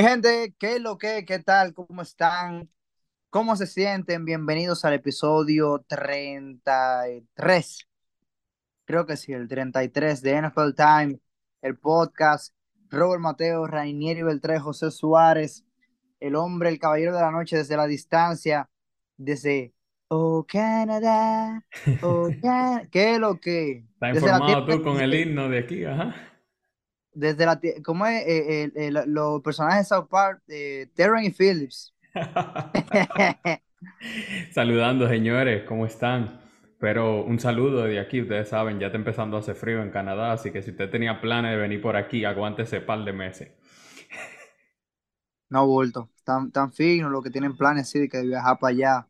Mi gente, ¿qué es lo que? ¿Qué tal? ¿Cómo están? ¿Cómo se sienten? Bienvenidos al episodio 33. Creo que sí, el 33 de NFL Time, el podcast. Robert Mateo, Rainieri Beltré, José Suárez, el hombre, el caballero de la noche desde la distancia, desde Oh Canadá, oh Canadá. ¿Qué es lo que? ¿Estás Desde la informado tú con el himno de aquí? Ajá. Desde la ¿cómo es? Eh, eh, eh, lo- los personajes de South Park, Terran y Phillips. Saludando, señores, ¿cómo están? Pero un saludo de aquí, ustedes saben, ya está empezando a hacer frío en Canadá, así que si usted tenía planes de venir por aquí, aguántese par de meses. No, bulto, tan, tan fino lo que tienen planes así de que viajar para allá,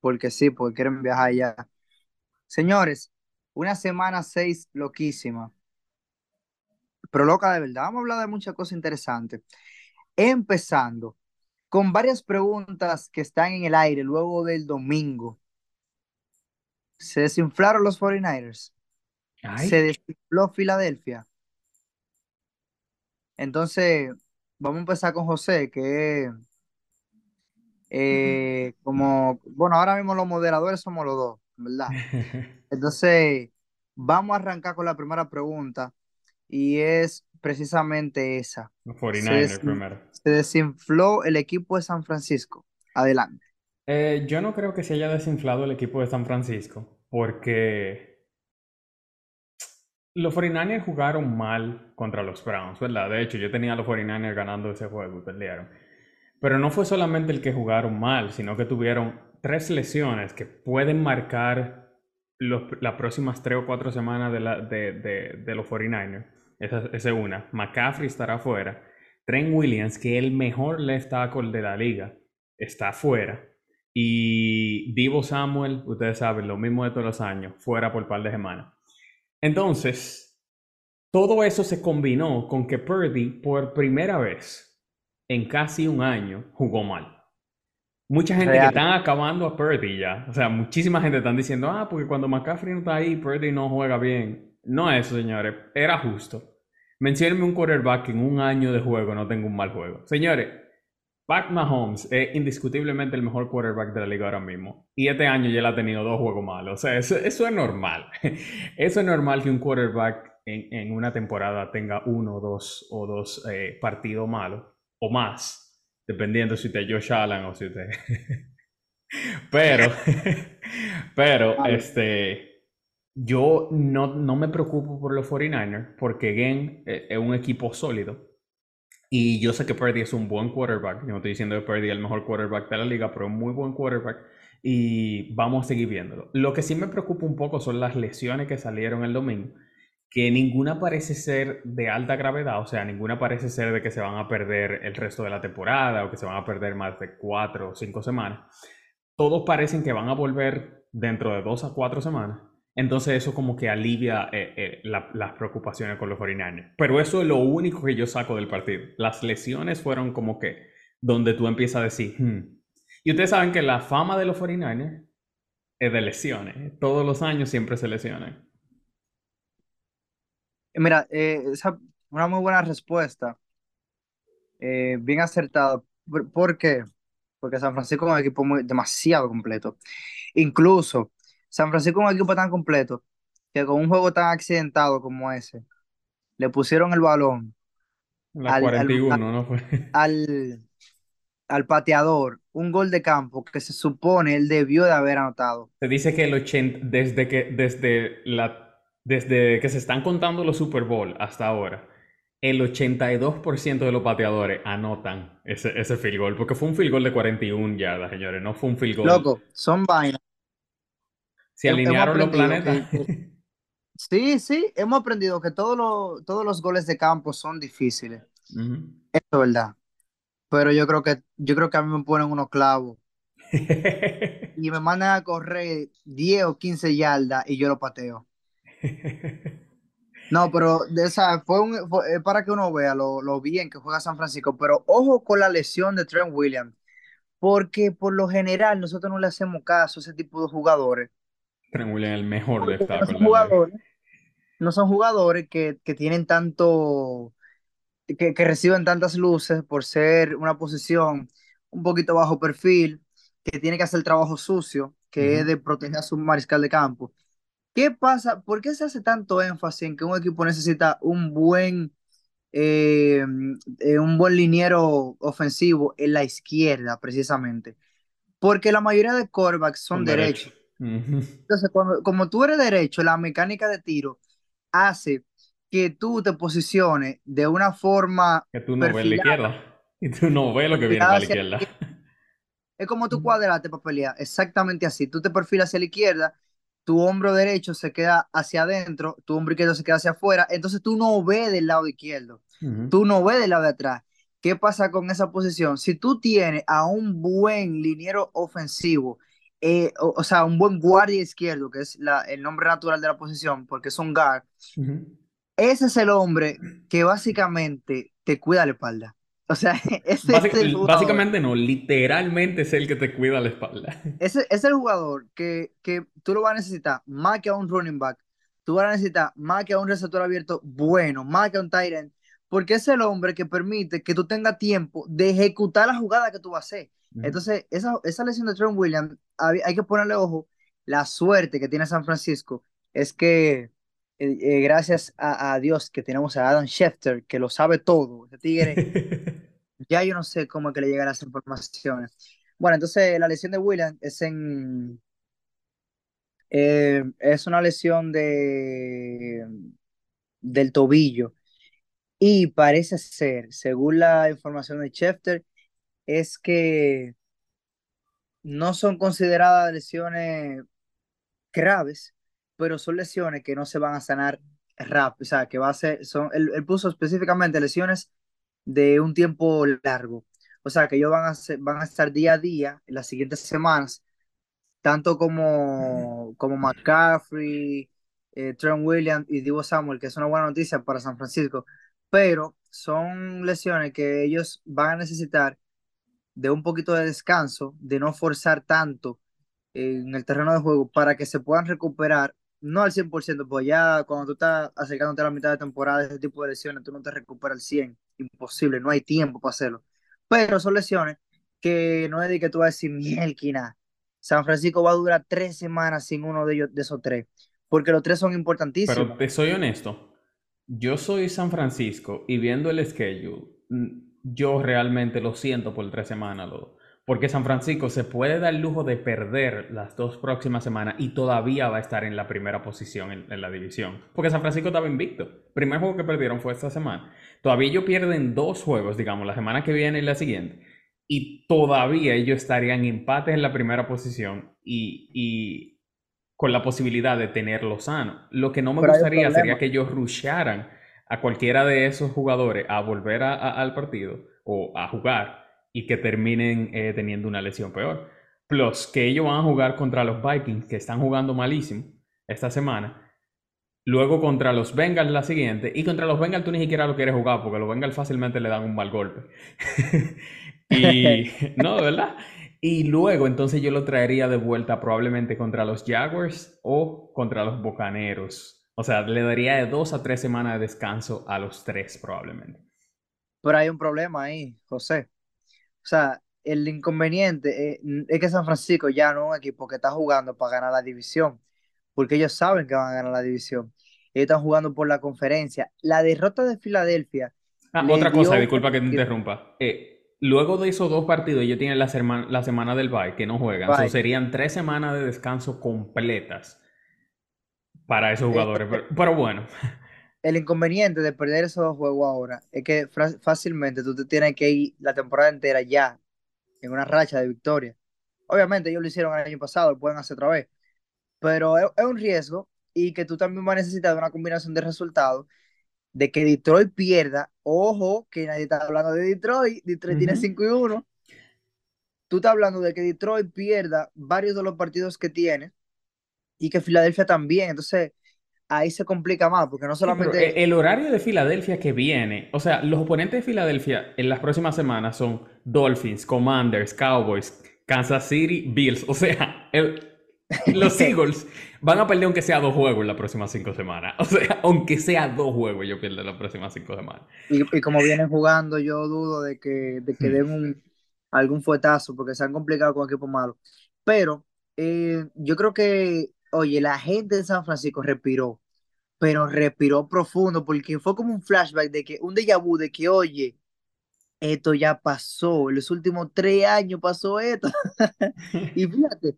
porque sí, porque quieren viajar allá. Señores, una semana seis loquísima, pero loca de verdad. Vamos a hablar de muchas cosas interesantes. Empezando con varias preguntas que están en el aire luego del domingo. ¿Se desinflaron los 49ers? ¿Se desinfló Filadelfia? Entonces, vamos a empezar con José, que eh, como, bueno, ahora mismo los moderadores somos los dos, ¿verdad? Entonces, vamos a arrancar con la primera pregunta y es precisamente esa. Los Se, 49ers desin- primero. se desinfló el equipo de San Francisco. Adelante. Eh, yo no creo que se haya desinflado el equipo de San Francisco, porque los 49ers jugaron mal contra los Browns, ¿verdad? De hecho, yo tenía a los 49ers ganando ese juego y perdieron. Pero no fue solamente el que jugaron mal, sino que tuvieron tres lesiones que pueden marcar los- las próximas tres o cuatro semanas de, la- de- de- de los 49ers. Esa, esa es una. McCaffrey estará fuera. Trent Williams, que es el mejor left tackle de la liga, está fuera. Y Divo Samuel, ustedes saben, lo mismo de todos los años, fuera por par de semanas. Entonces, todo eso se combinó con que Purdy, por primera vez en casi un año, jugó mal. Mucha gente que Real. están acabando a Purdy ya. O sea, muchísima gente están diciendo, ah, porque cuando McCaffrey no está ahí, Purdy no juega bien. No es eso, señores. Era justo. Menciónenme un quarterback que en un año de juego no tenga un mal juego. Señores, Pat Mahomes es indiscutiblemente el mejor quarterback de la liga ahora mismo. Y este año ya él ha tenido dos juegos malos. O sea, eso, eso es normal. Eso es normal que un quarterback en, en una temporada tenga uno dos, o dos eh, partidos malos o más. Dependiendo si usted es Josh Allen o si usted... Pero, pero, este, yo no, no me preocupo por los 49ers porque again, eh, es un equipo sólido. Y yo sé que Purdy es un buen quarterback. Yo no estoy diciendo que Purdy es el mejor quarterback de la liga, pero un muy buen quarterback. Y vamos a seguir viéndolo. Lo que sí me preocupa un poco son las lesiones que salieron el domingo, que ninguna parece ser de alta gravedad, o sea, ninguna parece ser de que se van a perder el resto de la temporada o que se van a perder más de cuatro o cinco semanas. Todos parecen que van a volver dentro de dos a cuatro semanas. Entonces eso como que alivia eh, eh, la- las preocupaciones con los 49ers. Pero eso es lo único que yo saco del partido. Las lesiones fueron como que donde tú empiezas a decir, "Hmm". Y ustedes saben que la fama de los 49ers es de lesiones. Todos los años siempre se lesionan. Mira, eh, esa una muy buena respuesta, eh, bien acertada. ¿Por, por qué? Porque San Francisco es un equipo muy, demasiado completo. Incluso San Francisco es un equipo tan completo que con un juego tan accidentado como ese, le pusieron el balón La al, al, 41, ¿no fue? al, al pateador, un gol de campo que se supone él debió de haber anotado. Se dice que el 80, desde que, desde la, desde que se están contando los Super Bowl hasta ahora, el 82% de los pateadores anotan ese, ese field goal, porque fue un field goal de 41 yardas, señores, no fue un field goal. Loco, son vainas. Se alinearon los planetas. que, que- sí, sí, hemos aprendido que todos los, todos los goles de campo son difíciles. Eso es verdad. Pero yo creo que, yo creo que a mí me ponen unos clavos y me mandan a correr 10 o 15 yardas y yo lo pateo. No, pero de esa fue un fue- para que uno vea lo, lo bien que juega San Francisco, pero ojo con la lesión de Trent Williams, porque por lo general nosotros no le hacemos caso a ese tipo de jugadores, Trent Williams, el mejor porque left no son de jugadores, no son jugadores que, que tienen tanto, que, que reciben tantas luces por ser una posición un poquito bajo perfil, que tiene que hacer el trabajo sucio, que es Ujú. de proteger a su mariscal de campo. ¿Qué pasa? ¿Por qué se hace tanto énfasis en que un equipo necesita un buen, eh, eh, un buen liniero ofensivo en la izquierda, precisamente? Porque la mayoría de son Son derechos. Entonces, cuando, como tú eres derecho, la mecánica de tiro hace que tú te posiciones de una forma Que tú no ves la izquierda. Y tú no ves lo que viene para la izquierda. Es como tú cuadrate para pelear, exactamente así. Tú te perfilas hacia la izquierda, tu hombro derecho se queda hacia adentro, tu hombro izquierdo se queda hacia afuera, entonces tú no ves del lado izquierdo, tú no ves del lado de atrás. ¿Qué pasa con esa posición? Si tú tienes a un buen liniero ofensivo, eh, o, o sea, un buen guardia izquierdo, que es la- el nombre natural de la posición, porque es un guard, ese es el hombre que básicamente te cuida la espalda. O sea, ese es el Básic- jugador básicamente no, literalmente es el que te cuida la espalda. Ese es el jugador que, que tú lo vas a necesitar más que a un running back. Tú vas a necesitar más que a un receptor abierto bueno, más que a un tight end, porque es el hombre que permite que tú tengas tiempo de ejecutar la jugada que tú vas a hacer. Entonces, esa, esa lesión de Trent Williams, hay, hay que ponerle ojo. La suerte que tiene San Francisco es que, eh, eh, gracias a, a Dios, que tenemos a Adam Schefter, que lo sabe todo. Ese tigre ya yo no sé cómo es que le llegan las informaciones. Bueno, entonces la lesión de Williams es en eh, es una lesión de del tobillo y parece ser, según la información de Schefter, es que no son consideradas lesiones graves, pero son lesiones que no se van a sanar rápido, o sea, que va a ser, son, él, él puso específicamente lesiones de un tiempo largo, o sea, que ellos van a, van a estar día a día en las siguientes semanas, tanto como, como McCaffrey, eh, Trent Williams y Divo Samuel, que es una buena noticia para San Francisco, pero son lesiones que ellos van a necesitar de un poquito de descanso, de no forzar tanto en el terreno de juego para que se puedan recuperar, no al 100%, pues ya cuando tú estás acercándote a la mitad de temporada, ese tipo de lesiones, tú no te recuperas al 100, imposible, no hay tiempo para hacerlo. Pero son lesiones que no es de que tú vas a decir, mielquina, San Francisco va a durar tres semanas sin uno de ellos, de esos tres, porque los tres son Pero importantísimos. te soy honesto, yo soy San Francisco y viendo el schedule, yo realmente lo siento por tres semanas, loco. Porque San Francisco se puede dar el lujo de perder las dos próximas semanas y todavía va a estar en la primera posición en, en la división. Porque San Francisco estaba invicto. El primer juego que perdieron fue esta semana. Todavía ellos pierden dos juegos, digamos, la semana que viene y la siguiente. Y todavía ellos estarían en empate en la primera posición y, y con la posibilidad de tenerlo sano. Lo que no me Pero gustaría sería que ellos rusharan a cualquiera de esos jugadores a volver a- al partido o a jugar y que terminen eh, teniendo una lesión peor. Plus, que ellos van a jugar contra los Vikings, que están jugando malísimo esta semana. Luego contra los Bengals la siguiente. Y contra los Bengals tú ni siquiera lo quieres jugar porque los Bengals fácilmente le dan un mal golpe. y no, verdad. Y luego entonces yo lo traería de vuelta probablemente contra los Jaguars o contra los Bucaneros. O sea, le daría de dos a tres semanas de descanso a los tres probablemente. Pero hay un problema ahí, José. O sea, el inconveniente eh, es que San Francisco ya no es un equipo que está jugando para ganar la división, porque ellos saben que van a ganar la división. Ellos están jugando por la conferencia. La derrota de Filadelfia Ah, otra cosa, disculpa que te interrumpa. Eh, luego de esos dos partidos, ellos tienen la, serma- la semana del bye que no juegan. So, Bye. serían tres semanas de descanso completas para esos Eh, jugadores. Pero, pero bueno, el inconveniente de perder esos juegos ahora es que fácilmente tú te tienes que ir la temporada entera ya en una racha de victoria. Obviamente ellos lo hicieron el año pasado, lo pueden hacer otra vez, pero es, es un riesgo y que tú también vas a necesitar una combinación de resultados de que Detroit pierda. Ojo, que nadie está hablando de Detroit. Detroit tiene ujú. 5 y 1. Tú estás hablando de que Detroit pierda varios de los partidos que tiene y que Filadelfia también. Entonces, ahí se complica más, porque no solamente e- el horario de Filadelfia que viene, o sea, los oponentes de Filadelfia en las próximas semanas son Dolphins, Commanders, Cowboys, Kansas City, Bills. O sea, el- Los Eagles van a perder aunque sea dos juegos en las próximas cinco semanas. O sea, aunque sea dos juegos, yo pierdo en las próximas cinco semanas. Y, y como vienen jugando, yo dudo de que, de que Hmm. den un, algún fuetazo, porque se han complicado con equipos malos. Pero eh, yo creo que, oye, la gente de San Francisco respiró, pero respiró profundo, porque fue como un flashback de que, un déjà vu de que, oye, esto ya pasó, en los últimos tres años pasó esto. Y fíjate,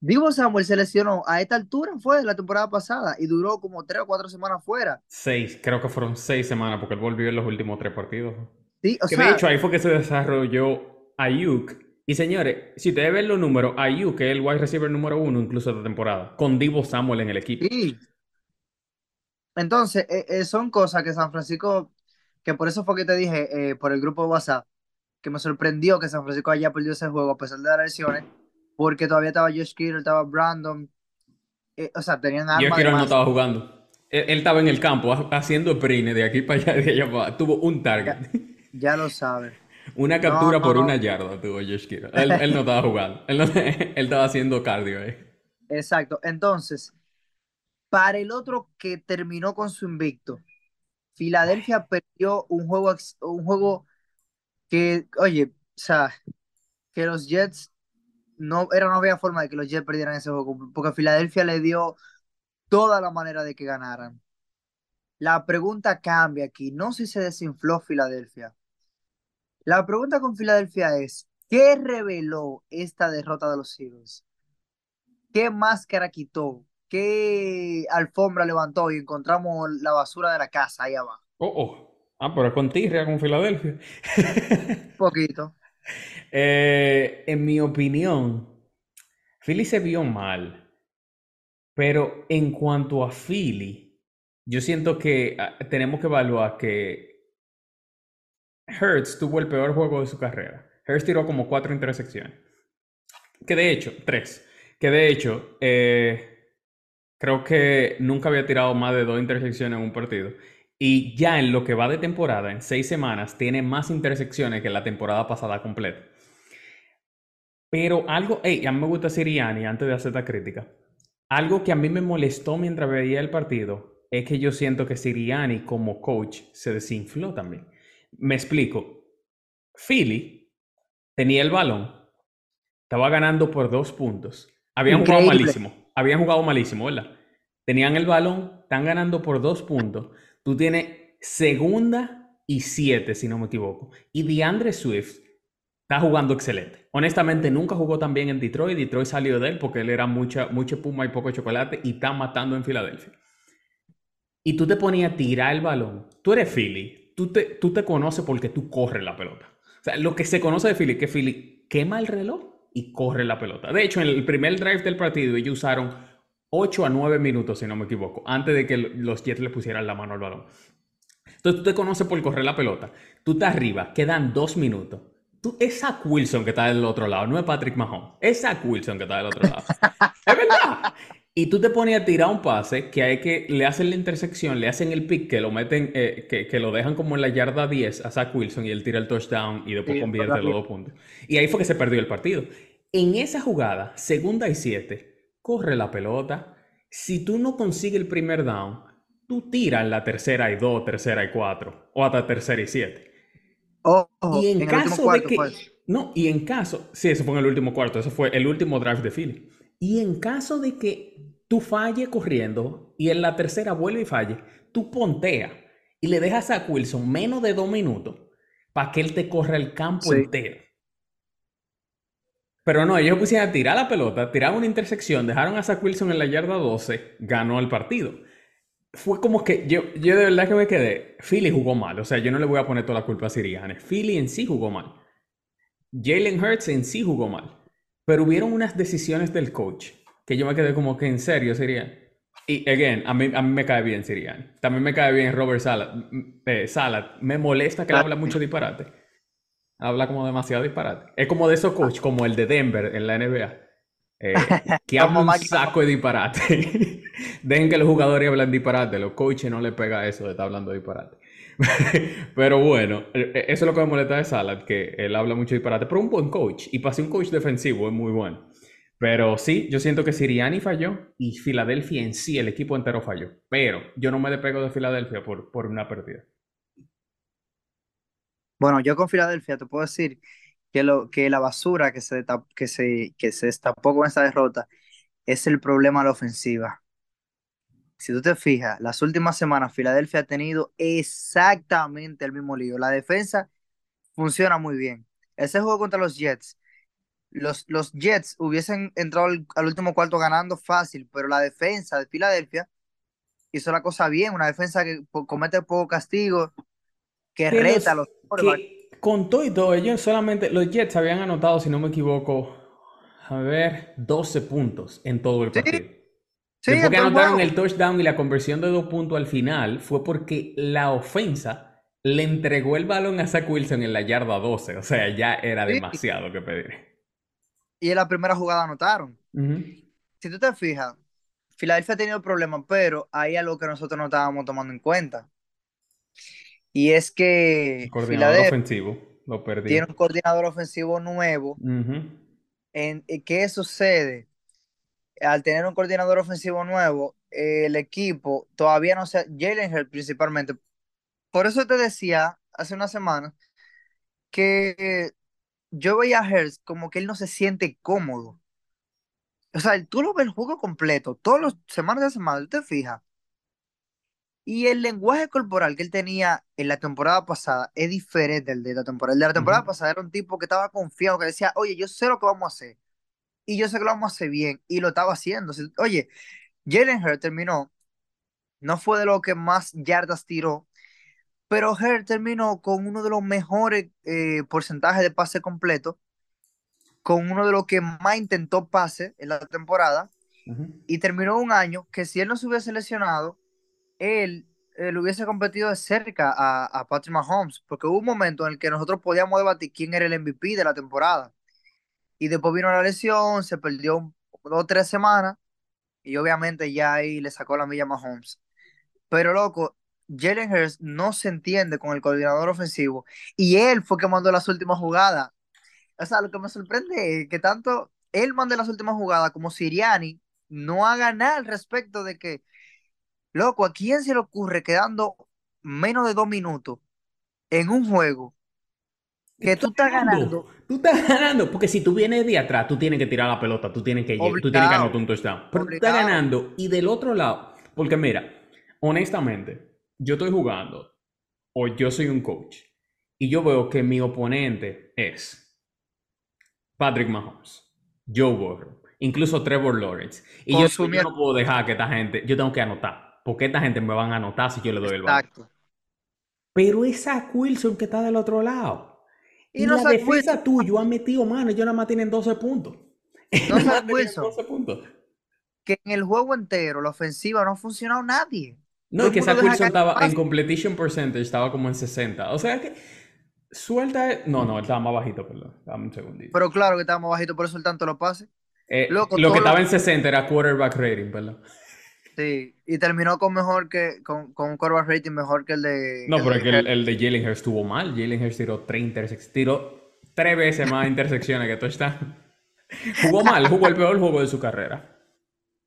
Divo Samuel se lesionó a esta altura, fue la temporada pasada, y duró como tres o cuatro semanas fuera. Seis, creo que fueron seis semanas porque él volvió en los últimos tres partidos. Sí, o Que sea, de hecho ahí fue que se desarrolló Ayuk. Y señores, si ustedes ven los números, Ayuk que es el wide receiver número uno incluso de temporada, con Divo Samuel en el equipo. sí. Entonces, eh, eh, son cosas que San Francisco, que por eso fue que te dije, eh, por el grupo de WhatsApp, que me sorprendió que San Francisco haya perdido ese juego a pesar de las lesiones, porque todavía estaba Josh Kittle, estaba Brandon, eh, o sea, tenían armas de quiero no estaba jugando. Él, él estaba en el campo ha- haciendo sprint de aquí para allá, de allá para. Tuvo un target. Ya lo sabes. Una captura No, por no. una yarda tuvo Josh Kittle. Él, él no estaba jugando. Él, estaba haciendo cardio ahí. Exacto. Entonces, para el otro que terminó con su invicto, Filadelfia perdió un juego, un juego que, oye, o sea, que los Jets no, era, no había forma de que los Jets perdieran ese juego, porque Filadelfia le dio toda la manera de que ganaran. La pregunta cambia aquí, no si se desinfló Filadelfia. La pregunta con Filadelfia es, ¿qué reveló esta derrota de los Eagles? ¿Qué máscara quitó? ¿Qué alfombra levantó y encontramos la basura de la casa ahí abajo? Oh, oh. Ah, pero es con Tirria, con Filadelfia. Un poquito. Eh, en mi opinión, Philly se vio mal. Pero en cuanto a Philly, yo siento que ah, tenemos que evaluar que Hurts tuvo el peor juego de su carrera. Hurts tiró como cuatro intersecciones. Que de hecho, tres. Que de hecho, eh, creo que nunca había tirado más de dos intersecciones en un partido. Y ya en lo que va de temporada, en seis semanas, tiene más intersecciones que la temporada pasada completa. Pero algo, hey, a mí me gusta Siriani antes de hacer esta crítica. Algo que a mí me molestó mientras veía el partido es que yo siento que Siriani como coach se desinfló también. Me explico. Philly tenía el balón, estaba ganando por dos puntos. Habían jugado malísimo. Habían jugado malísimo, ¿verdad? Tenían el balón, están ganando por dos puntos. Tú tienes segunda y siete, si no me equivoco. Y DeAndre Swift está jugando excelente. Honestamente, nunca jugó tan bien en Detroit. Detroit salió de él porque él era mucha, mucho puma y poco chocolate y está matando en Filadelfia. Y tú te ponías a tirar el balón. Tú eres Philly. Tú te, tú te conoces porque tú corres la pelota. O sea, lo que se conoce de Philly es que Philly quema el reloj y corre la pelota. De hecho, en el primer drive del partido ellos usaron 8 a 9 minutos, si no me equivoco, antes de que los Jets le pusieran la mano al balón. Entonces tú te conoces por correr la pelota. Tú estás arriba, quedan dos minutos. Tú, es Zach Wilson que está del otro lado, no es Patrick Mahomes. Es Zach Wilson que está del otro lado. es verdad. Y tú te pones a tirar un pase que hay que le hacen la intersección, le hacen el pick, que lo meten, eh, que, que, lo dejan como en la yarda 10 a Zach Wilson y él tira el touchdown y después Sí, convierte los dos puntos. Y ahí fue que se perdió el partido. En esa jugada, segunda y siete, corre la pelota. Si tú no consigues el primer down, tú tiras en la tercera y dos, tercera y cuatro, o hasta tercera y siete. Ojo, Y en, caso de que. pues. No, y en caso. Sí, eso fue en el último cuarto. Eso fue el último drive de Philly. Y en caso de que tú falles corriendo y en la tercera vuelve y falle, tú pontea y le dejas a Wilson menos de dos minutos para que él te corra el campo Sí. entero. Pero no, ellos pusieron a tirar la pelota, tiraron una intersección, dejaron a Zach Wilson en la yarda 12, ganó el partido. Fue como que yo, yo de verdad que me quedé. Philly jugó mal, o sea, yo no le voy a poner toda la culpa a Sirianni. Philly en sí jugó mal. Jalen Hurts en sí jugó mal. Pero hubieron unas decisiones del coach que yo me quedé como que en serio sería. Y, again, a mí, a mí me cae bien Sirianni. También me cae bien Robert Salad. M- eh. Me molesta que él habla mucho disparate. Habla como demasiado disparate. Es como de esos coach, como el de Denver en la NBA. eh, que habla un saco de disparate. Dejen que los jugadores hablen disparate. Los coaches no les pega eso de estar hablando disparate. Pero bueno, eh, eh, eso es lo que me molesta de Salad, que él habla mucho disparate, pero un buen coach. Y para ser un coach defensivo es muy bueno. Pero sí, yo siento que Siriani falló y Filadelfia en sí, el equipo entero falló. Pero yo no me despego de Filadelfia por, por una pérdida. Bueno, yo con Filadelfia te puedo decir que, lo, que la basura que se, que, se, que se destapó con esa derrota es el problema de la ofensiva. Si tú te fijas, las últimas semanas Filadelfia ha tenido exactamente el mismo lío. La defensa funciona muy bien. Ese juego contra los Jets, los, los Jets hubiesen entrado al, al último cuarto ganando fácil, pero la defensa de Filadelfia hizo la cosa bien, una defensa que comete poco castigo, que, reta a los, que con todo y todo, ellos solamente, los Jets habían anotado, si no me equivoco, a ver, 12 puntos en todo el Sí, partido. sí, Después en que anotaron juego. el touchdown y la conversión de dos puntos al final, fue porque la ofensa le entregó el balón a Zach Wilson en la yarda 12. O sea, ya era Sí, demasiado que pedir. Y en la primera jugada anotaron. Si tú te fijas, Filadelfia ha tenido problemas, pero hay algo que nosotros no estábamos tomando en cuenta. Y es El que coordinador Filadelfia ofensivo lo perdió. tiene un coordinador ofensivo nuevo. En- ¿Qué sucede? Al tener un coordinador ofensivo nuevo, eh, el equipo todavía no se... Jalen Hurts principalmente. Por eso te decía hace una semana que yo veía a Hurts como que él no se siente cómodo. O sea, tú lo ves el juego completo, todas las semanas de semana, tú te fijas. Y el lenguaje corporal que él tenía en la temporada pasada es diferente del de la temporada. El de la temporada Ujú. pasada era un tipo que estaba confiado, que decía, oye, yo sé lo que vamos a hacer. Y yo sé que lo vamos a hacer bien. Y lo estaba haciendo. Oye, Jalen Hurts terminó, no fue de lo que más yardas tiró, pero Hurts terminó con uno de los mejores eh, porcentajes de pase completo, con uno de los que más intentó pase en la temporada. Y terminó un año que si él no se hubiese lesionado, él, hubiese competido de cerca a, a Patrick Mahomes, porque hubo un momento en el que nosotros podíamos debatir quién era el MVP de la temporada. Y después vino la lesión, se perdió un- dos o tres semanas, y obviamente ya ahí le sacó la milla a Mahomes. Pero loco, Jalen Hurts no se entiende con el coordinador ofensivo, y él fue que mandó las últimas jugadas. O sea, lo que me sorprende es que tanto él mande las últimas jugadas como Siriani no haga nada al respecto de que Loco, ¿a quién se le ocurre quedando menos de dos minutos en un juego que tú estás ganando. Tú estás ganando. Porque si tú vienes de atrás, tú tienes que tirar la pelota, tú tienes que, lle- tú tienes que anotar obligado, un touchdown. Pero tú estás obligado? ganando. Y del otro lado, porque mira, honestamente, yo estoy jugando o yo soy un coach y yo veo que mi oponente es Patrick Mahomes, Joe Burrow, incluso Trevor Lawrence. Y yo, yo no puedo dejar que esta gente, yo tengo que anotar. Porque esta gente me van a anotar si yo le doy el balón. Exacto. Pero es Zach Wilson que está del otro lado. Y Y no la defensa tuyo ha metido mano, ellos nada más tienen 12 puntos. no Zach Wilson, 12 puntos. que en el juego entero la ofensiva no ha funcionado nadie. No, el que Zach Wilson estaba en completion percentage, estaba como en 60. O sea que suelta. No, no, él estaba más bajito, perdón. Dame un segundito. Pero claro que estábamos bajitos, por eso el tanto lo pase. Eh, Loco, lo que lo estaba en 60 era quarterback rating, perdón. sí, y terminó con mejor que, con, con un quarterback rating mejor que el de, No, pero es que el, el de Jalen estuvo mal. Jalen tiró tres intersecciones. Tiró tres veces más intersecciones que touchdown. Jugó mal, jugó el peor juego de su carrera.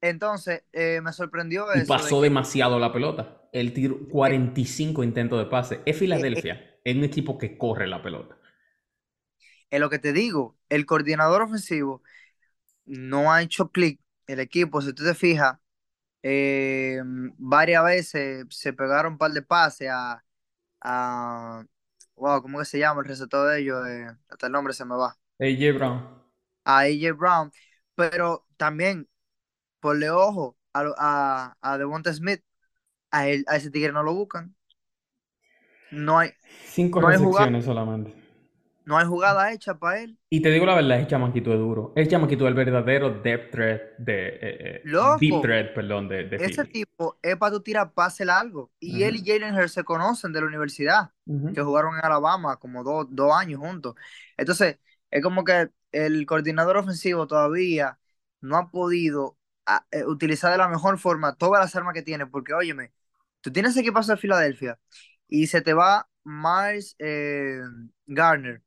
Entonces, eh, me sorprendió Y eso de pasó que demasiado la pelota. Él tiró 45 intentos de pase. Es eh, eh, Filadelfia. Es un equipo que corre la pelota. es lo que te digo, el coordinador ofensivo no ha hecho clic. El equipo, si tú te fijas, eh, varias veces se pegaron un par de pases a, a wow, ¿cómo que se llama el receptor de ellos? Eh, hasta el nombre se me va. AJ Brown. A AJ Brown, pero también ponle ojo a, a, a Devonta Smith, a, él, a ese tigre no lo buscan. No hay, Cinco no recepciones solamente. no hay jugada hecha para él. Y te digo la verdad, es chamaquito es duro. Es chamaquito el verdadero depth threat de... eh, eh, deep Loco, threat, perdón, de, de ese Philly. tipo es para tú tirar pase largo. Y él y Jalen Hurts se conocen de la universidad, que jugaron en Alabama como dos, dos años juntos. Entonces, es como que el coordinador ofensivo todavía no ha podido a- eh, utilizar de la mejor forma todas las armas que tiene, porque óyeme, tú tienes equipazo de Filadelfia y se te va Miles eh, Garner,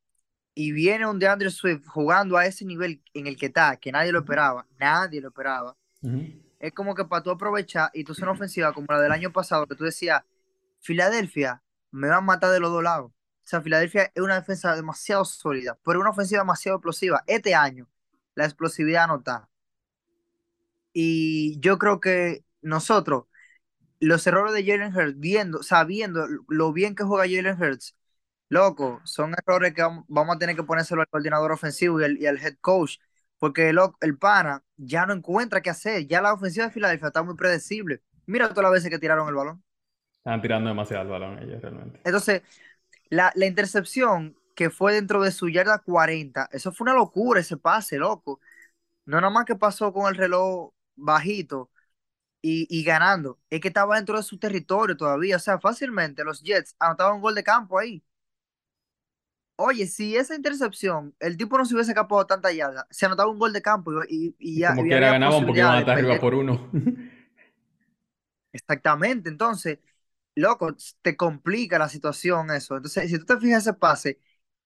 y viene un DeAndre Swift jugando a ese nivel en el que está, que nadie lo esperaba, nadie lo esperaba, es como que para tú aprovechar y tú hacer una ofensiva como la del año pasado, que tú decías, Filadelfia me va a matar de los dos lados. O sea, Filadelfia es una defensa demasiado sólida, pero una ofensiva demasiado explosiva. Este año, la explosividad no está. Y yo creo que nosotros, los errores de Jalen Hurts, viendo, sabiendo lo bien que juega Jalen Hurts, loco, son errores que vamos a tener que ponérselo al coordinador ofensivo y al, head coach, porque el, el pana ya no encuentra qué hacer. Ya la ofensiva de Filadelfia está muy predecible. Mira todas las veces que tiraron el balón. Están tirando demasiado el balón ellos realmente. Entonces, la, la, intercepción que fue dentro de su yarda 40, eso fue una locura ese pase, loco. No nada más que pasó con el reloj bajito y, y, ganando, es que estaba dentro de su territorio todavía. O sea, fácilmente los Jets anotaban un gol de campo ahí. Oye, si esa intercepción, el tipo no se hubiese escapado tanta yarda, se anotaba un gol de campo y, y, ya. Como quiera ganaban porque iban a estar arriba por uno. Exactamente, entonces, loco, te complica la situación eso. Entonces, si tú te fijas ese pase,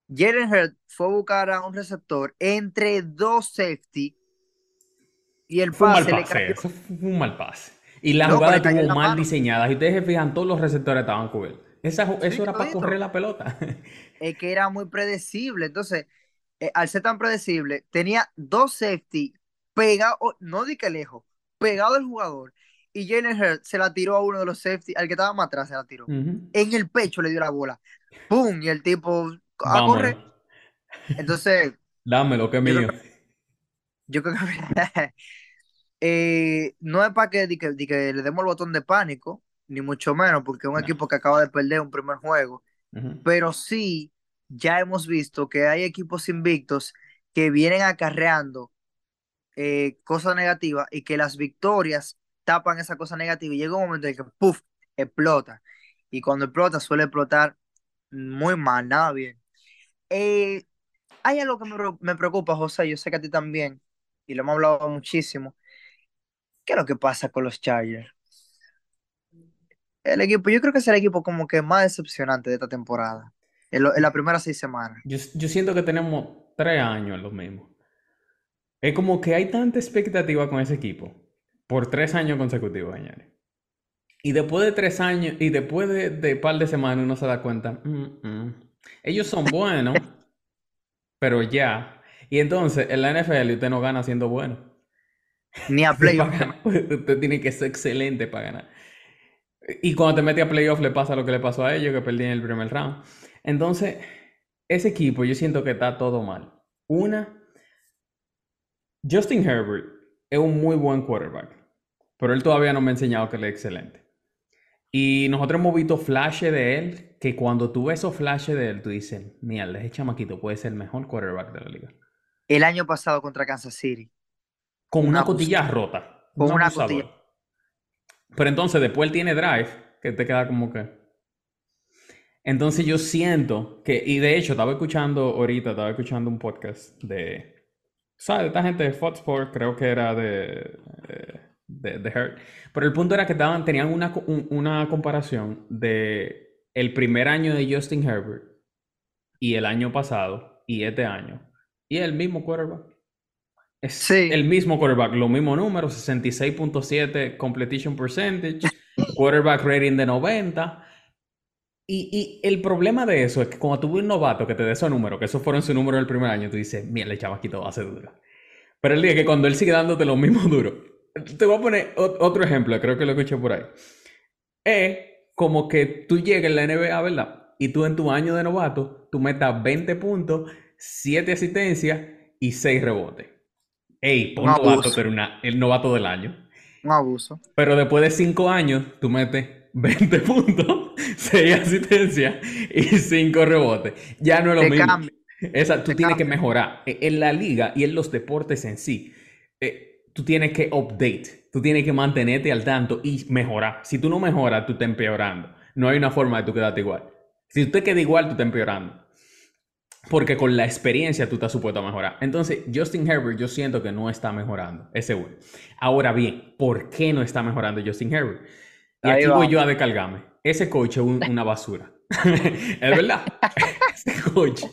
Jalen Hurd fue a buscar a un receptor entre dos safety y el fue pase, un mal pase Eso fue un mal pase. Y la jugada estuvo mal diseñada. Si ustedes se fijan, todos los receptores estaban cubiertos. eso era para correr la pelota. Es que era muy predecible. Entonces, eh, al ser tan predecible, tenía dos safety pegados, no di que lejos, pegado del jugador. Y Jalen Hurd se la tiró a uno de los safety, al que estaba más atrás se la tiró. En el pecho le dio la bola. ¡Pum! Y el tipo a correr. Entonces. Dámelo, que mío. Yo creo que. Eh, no es para que, le demos el botón de pánico, ni mucho menos, porque es un equipo que acaba de perder un primer juego. Pero sí, ya hemos visto que hay equipos invictos que vienen acarreando eh, cosas negativas y que las victorias tapan esa cosa negativa y llega un momento en que ¡puf! explota. Y cuando explota suele explotar muy mal, nada bien. Eh, hay algo que me, me, preocupa, José, yo sé que a ti también, y lo hemos hablado muchísimo. ¿Qué es lo que pasa con los Chargers? El equipo, yo creo que es el equipo como que más decepcionante de esta temporada, en, las primeras seis semanas. Yo, siento que tenemos tres años en los mismos. Es como que hay tanta expectativa con ese equipo por tres años consecutivos, señores. Y después de tres años, y después de, un par de semanas, uno se da cuenta, mm, mm, ellos son buenos, pero ya. Y entonces, en la NFL usted no gana siendo bueno. Ni a playoff. usted tiene que ser excelente para ganar. Y cuando te mete a playoff le pasa lo que le pasó a ellos, que perdían el primer round. Entonces, ese equipo yo siento que está todo mal. Una, Justin Herbert es un muy buen quarterback, pero él todavía no me ha enseñado que él es excelente. Y nosotros hemos visto flashes de él, que cuando tú ves esos flashes de él, tú dices, mierda, ese chamaquito puede ser el mejor quarterback de la liga. El año pasado contra Kansas City. Con una, cotilla rota. Con una cotilla. Pero entonces después él tiene drive, que te queda como que... Entonces yo siento que, y de hecho estaba escuchando ahorita, estaba escuchando un podcast de, ¿sabes? Esta gente de Fox Sports, creo que era de... Eh, de, de Hurt. Pero el punto era que tenían una, una comparación de el primer año de Justin Herbert y el año pasado y este año. Y el mismo quarterback. Es el mismo quarterback, los mismos números, 66.7 completion percentage, quarterback rating de 90. Y, y, el problema de eso es que cuando tuve un novato que te dé esos números, que esos fueron su número del primer año, tú dices, mira, el chavaquito va a ser duro. Pero el día que cuando él sigue dándote los mismos duros, te voy a poner otro ejemplo, creo que lo escuché por ahí. Es como que tú llegas en la NBA, ¿verdad? Y tú en tu año de novato, tú metas 20 puntos, 7 asistencias y 6 rebotes. Ey, pon novato, pero una, el novato del año. Un abuso. Pero después de 5 años, tú metes 20 puntos, 6 asistencias y 5 rebotes. Ya no es lo mismo. Esa, tú tienes que mejorar. E, en la liga y en los deportes en sí. Eh, tú tienes que update, tú tienes que mantenerte al tanto y mejorar. Si tú no mejoras, tú estás empeorando. No hay una forma de tú quedarte igual. Si tú te quedas igual, tú estás empeorando. Porque con la experiencia tú estás supuesto a mejorar. Entonces, Justin Herbert yo siento que no está mejorando, es seguro. Ahora bien, ¿por qué no está mejorando Justin Herbert? Y aquí voy yo a descargarme. Ese coche es una basura. es verdad. Ese coche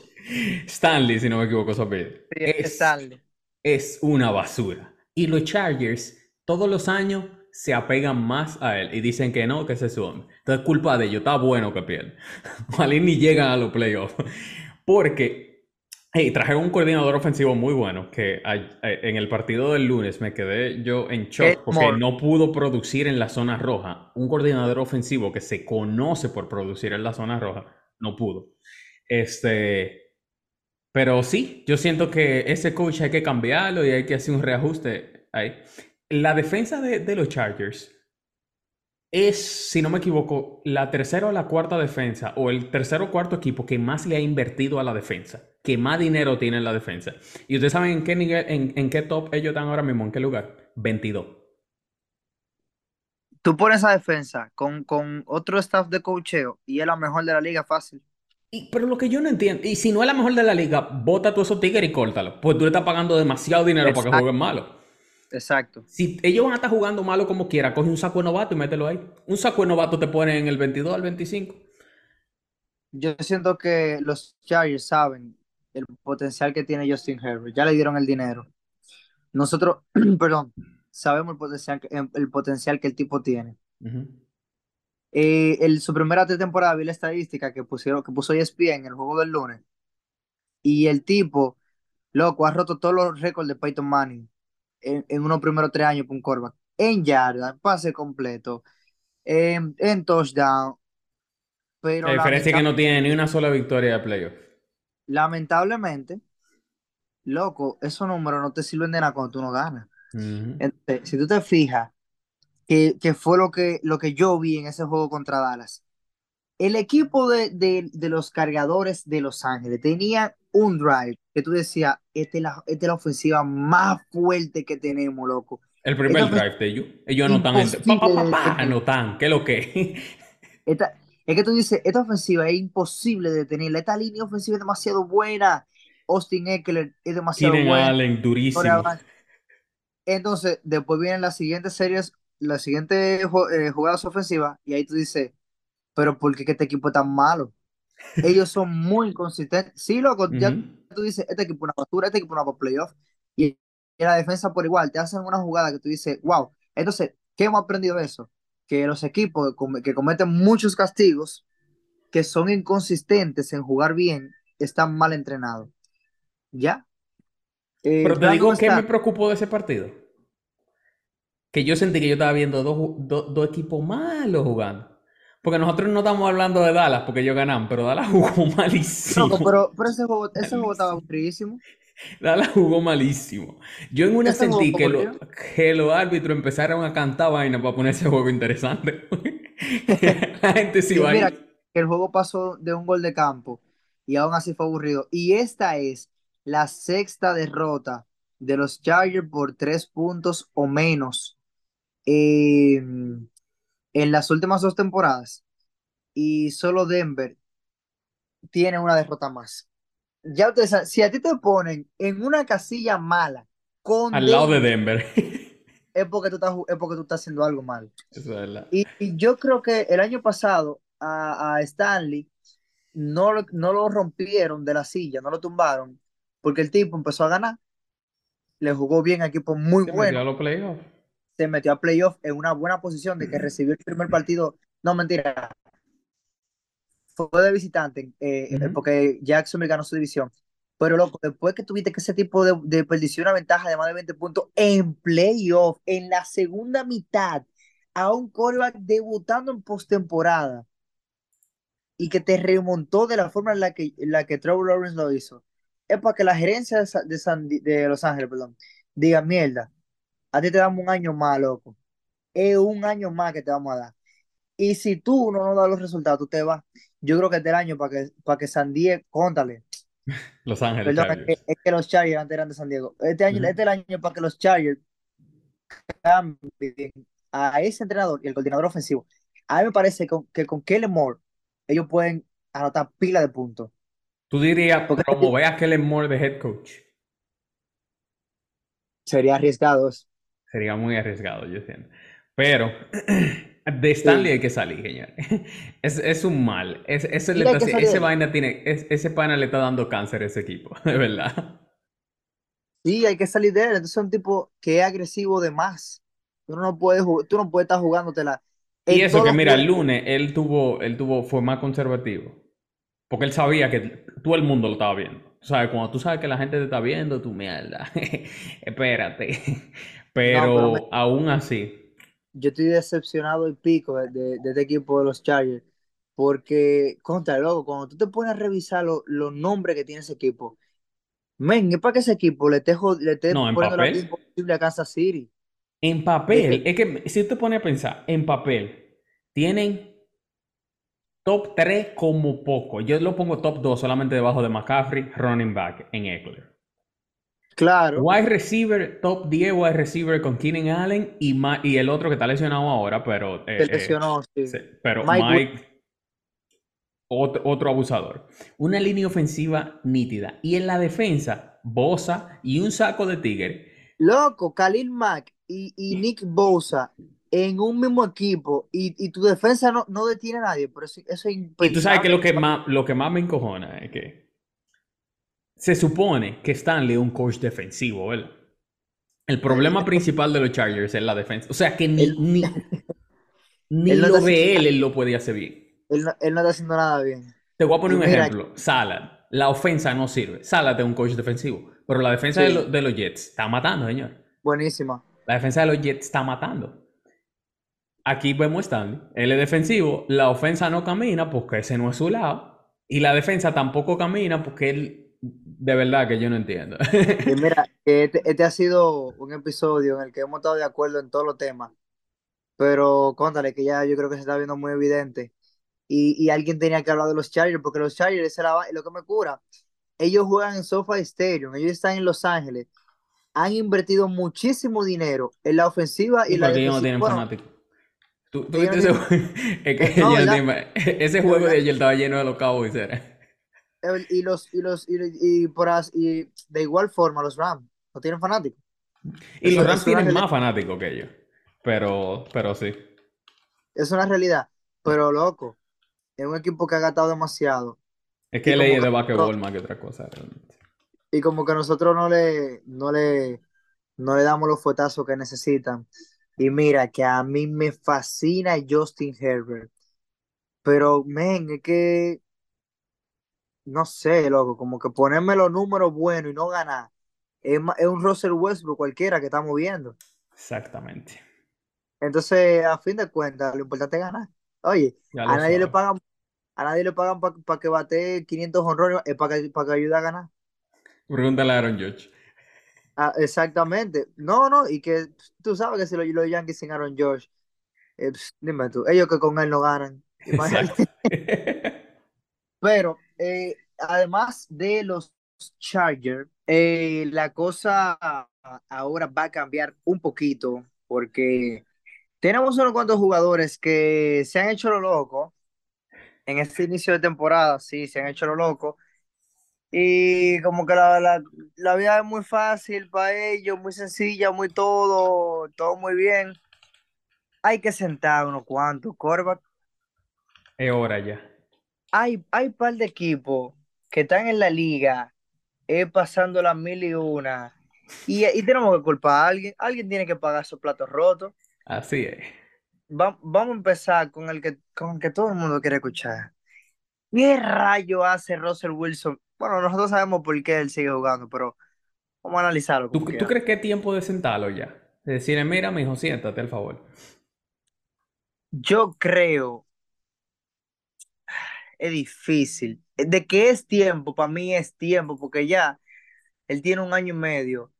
Stanley, si no me equivoco, su apellido. Sí, Es, Stanley. es una basura. Y los Chargers, todos los años, se apegan más a él y dicen que no, que ese es su hombre. Entonces, culpa de ellos. Está bueno que pierdan. Ojalá ni llegan a los playoffs. Porque hey, trajeron un coordinador ofensivo muy bueno que a- a- en el partido del lunes me quedé yo en shock porque Moore. no pudo producir en la zona roja. Un coordinador ofensivo que se conoce por producir en la zona roja, no pudo. Este, pero sí, yo siento que ese coach hay que cambiarlo y hay que hacer un reajuste ahí. La defensa de, de los Chargers es, si no me equivoco, la tercera o la cuarta defensa o el tercero o cuarto equipo que más le ha invertido a la defensa, que más dinero tiene en la defensa. Y ustedes saben en qué nivel, en, en qué top ellos están ahora mismo, en qué lugar. 22. Tú pones esa defensa con, con otro staff de coacheo y es la mejor de la liga fácil. Y, pero lo que yo no entiendo, y si no es la mejor de la liga, bota tú esos tigres y córtalo. Pues tú le estás pagando demasiado dinero para que jueguen malo. Exacto. Si ellos van a estar jugando malo como quiera, coge un saco de novato y mételo ahí. Un saco de novato te pone en el 22 al 25. Yo siento que los Chargers saben el potencial que tiene Justin Herbert. Ya le dieron el dinero. Nosotros, perdón, sabemos el potencial, que- el potencial que el tipo tiene. Eh, el, su primera temporada vi la estadística que pusieron, que puso ESPN en el juego del lunes. Y el tipo, loco, ha roto todos los récords de Peyton Manning en, en unos primeros tres años con quarterback. En yarda, en pase completo, en, en touchdown. Pero La diferencia es que no tiene ni una sola victoria de playoff. lamentablemente, loco, esos números no te sirven de nada cuando tú no ganas. Entonces, si tú te fijas, que, que fue lo que, lo que yo vi en ese juego contra Dallas. El equipo de, de- de los cargadores de Los Ángeles tenía un drive que tú decías, esta es la, esta es la ofensiva más fuerte que tenemos, loco. El primer Esta drive de ellos. Ellos anotan. en- Pa, pa, pa, pa, anotan. ¿Qué es lo que? Esta, es que tú dices, esta ofensiva es imposible de detenerla. Esta línea ofensiva es demasiado buena. Austin Eckler es demasiado a buena. Allen durísimo. Entonces, después vienen las siguientes series, las siguientes eh, jugadas ofensivas, y ahí tú dices, pero ¿por qué este equipo es tan malo? Ellos son muy inconsistentes. Sí, loco, ya tú dices, este equipo es una basura, este equipo es una playoff, y, y la defensa por igual, te hacen una jugada que tú dices, wow. Entonces, ¿qué hemos aprendido de eso? Que los equipos que, come- que cometen muchos castigos, que son inconsistentes en jugar bien, están mal entrenados. ¿Ya? Eh, Pero te digo que está- me preocupó de ese partido. Que yo sentí que yo estaba viendo dos, do- dos equipos malos jugando. Porque nosotros no estamos hablando de Dallas porque ellos ganan, pero Dallas jugó malísimo. Pero, pero ese juego, ese juego estaba aburridísimo. Dallas jugó malísimo. Yo en una Ese sentí que, lo- que los árbitros empezaron a cantar vaina para poner ese juego interesante. La gente sí va mira, que el juego pasó de un gol de campo y aún así fue aburrido. Y esta es la sexta derrota de los Chargers por tres puntos o menos eh, en las últimas dos temporadas. Y solo Denver tiene una derrota más. Ya ustedes saben, si a ti te ponen en una casilla mala con Al lado de Denver, Denver. es porque tú estás, es porque tú estás haciendo algo mal. Es. Y, y yo creo que el año pasado a, a Stanley no, lo- no lo rompieron de la silla, no lo tumbaron, porque el tipo empezó a ganar, le jugó bien a equipos muy a buenos. Se metió a playoff en una buena posición de que recibió el primer partido, no mentira, fue de visitante, eh, Ujú. porque Jacksonville ganó su división. Pero loco, después que tuviste que ese tipo de, de perdició una ventaja de más de 20 puntos en playoff, en la segunda mitad, a un quarterback debutando en postemporada y que te remontó de la forma en la que, en la que Trevor Lawrence lo hizo, es para que la gerencia de, Sa- de, San- de Los Ángeles, perdón, diga, mierda, a ti te damos un año más, loco. Es un año más que te vamos a dar. Y si tú no nos das los resultados, tú te vas. Yo creo que este año para que, para que San Diego, contale, Los Ángeles perdón, es que, Chargers. es que los Chargers antes eran de San Diego. Este año, este es el año para que los Chargers cambien a ese entrenador y el coordinador ofensivo. A mí me parece que, que con Kellen Moore ellos pueden anotar pila de puntos. Tú dirías, Porque- promover a Kellen Moore de head coach. Sería arriesgado eso. Sería muy arriesgado, yo siento. Pero De Stanley Sí. hay que salir, señor. Es, es un mal. Es, está- ese vaina tiene, es- ese pana le está dando cáncer a ese equipo, de verdad. Sí, hay que salir de él. Entonces es un tipo que es agresivo de más. Tú no puedes, tú no puedes estar jugándotela Y eso que mira, el lunes él tuvo, él tuvo, fue más conservativo. Porque él sabía que todo el mundo lo estaba viendo. O sea, cuando tú sabes que la gente te está viendo, tu mierda. Espérate. No, pero me- aún así, yo estoy decepcionado y pico de, de- de este equipo de los Chargers. Porque, contra loco, cuando tú te pones a revisar lo- los nombres que tiene ese equipo, men, es para que ese equipo le esté, le esté no, en poniendo la imposible a Kansas City. En papel, que, es que si te pones a pensar, en papel, tienen top 3 como poco. Yo lo pongo top 2 solamente debajo de McCaffrey, running back en Eckler. Claro, Wide receiver, top 10 wide receiver con Keenan Allen y, Ma- y el otro que está lesionado ahora, pero, se eh, eh, lesionó, sí. sí, pero Mike otro, otro abusador. Una línea ofensiva nítida. Y en la defensa, Bosa y un saco de tigre. Loco, Khalil Mack y, y Nick Bosa en un mismo equipo y, y tu defensa no, no detiene a nadie, pero eso, eso es Y tú sabes que lo impensable. que más, lo que más me encojona es que se supone que Stanley es un coach defensivo, ¿verdad? El problema principal de los Chargers es la defensa. O sea que ni, Él, ni, ni él no lo de él, él lo podía hacer bien. él no, él no está haciendo nada bien. Te voy a poner Y un mira, ejemplo. Salad. La ofensa no sirve. Salad es un coach defensivo. Pero la defensa de, lo- de los Jets está matando, señor. buenísima. La defensa de los Jets está matando. Aquí vemos Stanley. Él es defensivo. La ofensa no camina porque ese no es su lado. Y la defensa tampoco camina porque él. De verdad que yo no entiendo. Y mira, este, este ha sido un episodio en el que hemos estado de acuerdo en todos los temas, pero contale que ya yo creo que se está viendo muy evidente. Y, y alguien tenía que hablar de los Chargers, porque los Chargers, es lo que me cura. Ellos juegan en SoFi Stadium, ellos están en Los Ángeles, han invertido muchísimo dinero en la ofensiva y Y la porque ellos no defensiva. tienen Bueno, fanáticos. ¿Tú, tú ellos viste no ese tienen. juego? Es ese De juego de ayer estaba lleno de los Cowboys. Era. Y los, y los, y, y por as- y de igual forma, los Rams no tienen fanáticos. Y los Rams tienen más fanáticos que ellos. Pero, pero sí. Es una realidad. Pero loco, es un equipo que ha gastado demasiado. Es que leí como de que basquetbol más que otra cosa, realmente. y como que nosotros no le, no le, no le damos los fuetazos que necesitan. Y mira, que a mí me fascina Justin Herbert. Pero, men, es que, no sé, loco, como que ponerme los números buenos y no ganar. Es, es un Russell Westbrook cualquiera que estamos viendo. Exactamente. Entonces, a fin de cuentas, lo importante es ganar. Oye, a nadie le pagan, a nadie le pagan para que bate 500 honrones, es para que, para que ayude a ganar. Pregúntale a Aaron Judge. Ah, exactamente. No, no, y que tú sabes que si los, los Yankees sin Aaron George, eh, dime tú, ellos que con él no ganan. Pero eh, además de los Chargers, eh, la cosa ahora va a cambiar un poquito porque tenemos unos cuantos jugadores que se han hecho lo loco en este inicio de temporada, sí, se han hecho lo loco. Y como que la, vida es muy fácil para ellos, muy sencilla, muy todo, todo muy bien. Hay que sentar unos cuantos, Corvac. Es hora ya. Hay, hay par de equipos que están en la liga, eh, pasando las mil y una. Y, y tenemos que culpar a alguien. Alguien tiene que pagar esos platos rotos. Así es. Va- vamos a empezar con el que, con el que todo el mundo quiere escuchar. ¿Qué rayo hace Russell Wilson? Bueno, nosotros sabemos por qué él sigue jugando, pero vamos a analizarlo ¿Tú, crees que es tiempo de sentarlo ya? De decirle, mira, mijo, siéntate, al favor. Yo creo, es difícil. De que es tiempo, para mí es tiempo, porque ya él tiene un año y medio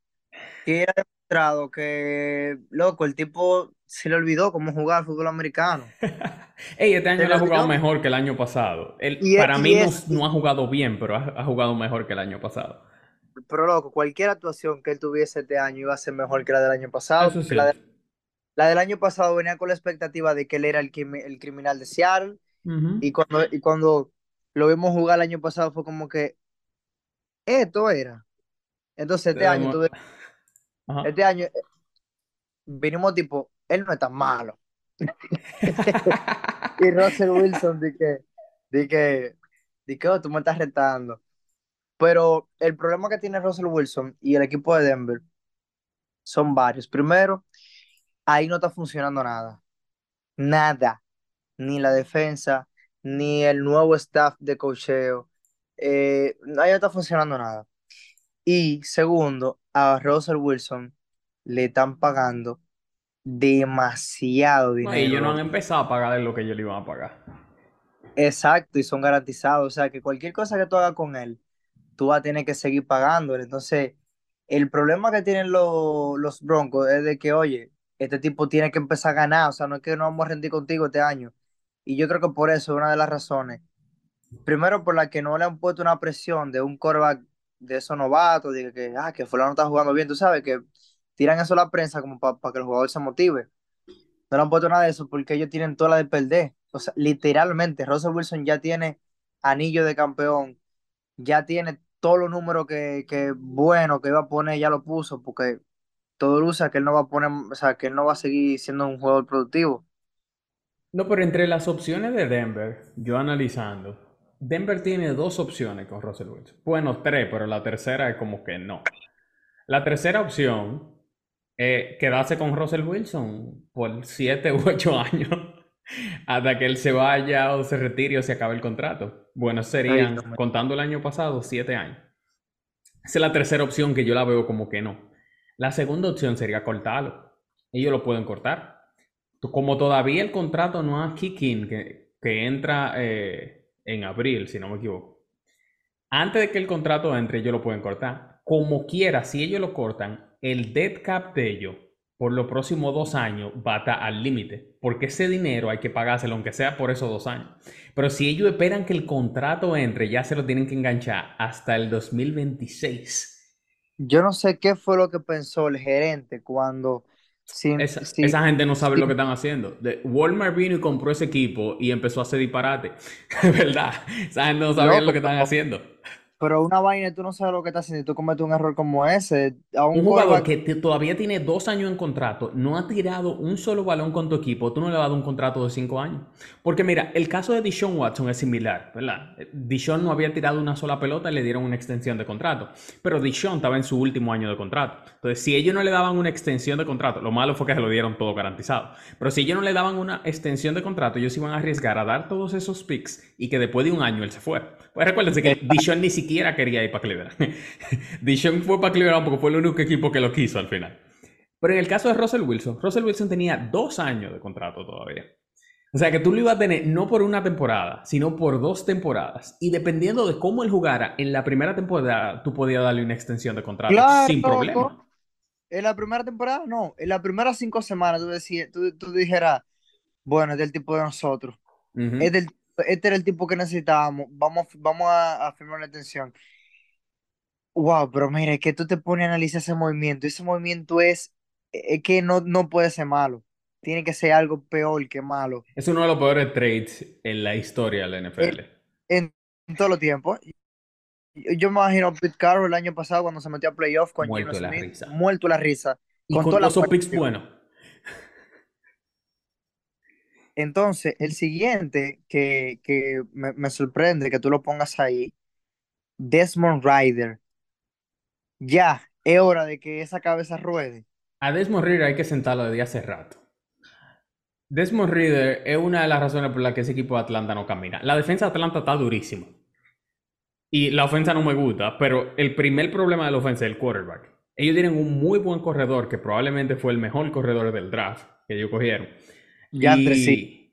que ha demostrado que, loco, el tipo se le olvidó cómo jugar fútbol americano. Ey, este año le ha jugado mejor que el año pasado. Él, Y, para y mí no, es, no ha jugado bien, pero ha, ha jugado mejor que el año pasado. pero loco, cualquier actuación que él tuviese este año iba a ser mejor que la del año pasado, Eso es porque la, de- la del año pasado venía con la expectativa de que él era el, el criminal de Seattle, Y cuando, y cuando lo vimos jugar el año pasado fue como que esto era. Entonces este año, Ajá. este año eh, vinimos tipo, él no es tan malo. y Russell Wilson di que, di que, di que, oh, tú me estás retando. Pero el problema que tiene Russell Wilson y el equipo de Denver son varios. Primero, ahí no está funcionando nada. Nada. Ni la defensa, ni el nuevo staff de cocheo. Eh, ahí no está funcionando nada. Y segundo, a Russell Wilson le están pagando demasiado No, y ellos no han dinero. empezado a pagarle lo que ellos le iban a pagar. Exacto, y son garantizados. O sea, que cualquier cosa que tú hagas con él, tú vas a tener que seguir pagándole. Entonces, el problema que tienen los, los Broncos es de que, oye, este tipo tiene que empezar a ganar. O sea, no es que no vamos a rendir contigo este año. Y yo creo que por eso es una de las razones. Primero, por la que no le han puesto una presión de un quarterback de esos novatos, de que, ah, que fulano está jugando bien, tú sabes, que tiran eso a la prensa como para que el jugador se motive. No le han puesto nada de eso porque ellos tienen toda la de perder. O sea, literalmente, Russell Wilson ya tiene anillo de campeón, ya tiene todos los números que, que bueno que iba a poner, ya lo puso, porque todo luce que él no va a poner, o sea, que él no va a seguir siendo un jugador productivo. No, pero entre las opciones de Denver, yo analizando, Denver tiene dos opciones con Russell Wilson. Bueno, tres, pero la tercera es como que no. La tercera opción es quedarse con Russell Wilson por siete u ocho años hasta que él se vaya o se retire o se acabe el contrato. Bueno, serían, contando el año pasado, siete años. Esa es la tercera opción que yo la veo como que no. La segunda opción sería cortarlo. Ellos lo pueden cortar. Como todavía el contrato no ha kick in, que, que entra eh, en abril, si no me equivoco. Antes de que el contrato entre, ellos lo pueden cortar. Como quiera, si ellos lo cortan, el dead cap de ellos por los próximos dos años va a estar al límite, porque ese dinero hay que pagárselo, aunque sea por esos dos años. Pero si ellos esperan que el contrato entre, ya se lo tienen que enganchar hasta el 2026. Yo no sé qué fue lo que pensó el gerente cuando, Esa, esa gente no sabe lo que están haciendo. De, Walmart vino y compró ese equipo y empezó a hacer disparate. ¿Verdad? Esa gente no sabía lo que pero, haciendo. pero una vaina, tú no sabes lo que estás haciendo y tú cometes un error como ese, a un Un jugador que te- todavía tiene dos años en contrato, no ha tirado un solo balón con tu equipo, tú no le vas a dar un contrato de cinco años. Porque mira, el caso de Deshaun Watson es similar, ¿verdad? Deshaun no había tirado una sola pelota y le dieron una extensión de contrato. Pero Deshaun estaba en su último año de contrato. Entonces, si ellos no le daban una extensión de contrato, lo malo fue que se lo dieron todo garantizado. Pero si ellos no le daban una extensión de contrato, ellos iban a arriesgar a dar todos esos picks y que después de un año él se fuera. Pues recuérdense que Deshaun ni siquiera quería ir para Cleveland. Deshaun fue para Cleveland porque fue el único equipo que lo quiso al final. Pero en el caso de Russell Wilson, Russell Wilson tenía dos años de contrato todavía. O sea que tú lo ibas a tener no por una temporada, sino por dos temporadas. Y dependiendo de cómo él jugara en la primera temporada, tú podías darle una extensión de contrato Claro, sin problema. En la primera temporada, no. En las primeras cinco semanas, tú, decías, tú, tú dijeras, bueno, este es el tipo de nosotros. Ujú. Este, es el- este era el tipo que necesitábamos. Vamos, vamos a, a firmar la atención. Wow, pero mira, es que tú te pones a analizar ese movimiento. Ese movimiento es, es que no, no puede ser malo. Tiene que ser algo peor que malo. Es uno de los peores trades en la historia de la NFL. en, en todos los tiempos. Yo me imagino a Pete Carroll el año pasado cuando se metió a playoff con Muerto de la Smith, risa. muerto la risa, Y con todos esos picks buenos. Entonces, el siguiente que, que me, me sorprende que tú lo pongas ahí, Desmond Ryder. Ya, es hora de que esa cabeza ruede. A Desmond Reader hay que sentarlo desde hace rato. Desmond Reader es una de las razones por las que ese equipo de Atlanta no camina. La defensa de Atlanta está durísima. Y la ofensa no me gusta, pero el primer problema de la ofensa es el quarterback. Ellos tienen un muy buen corredor que probablemente fue el mejor corredor del draft que ellos cogieron. Ya entre sí. Y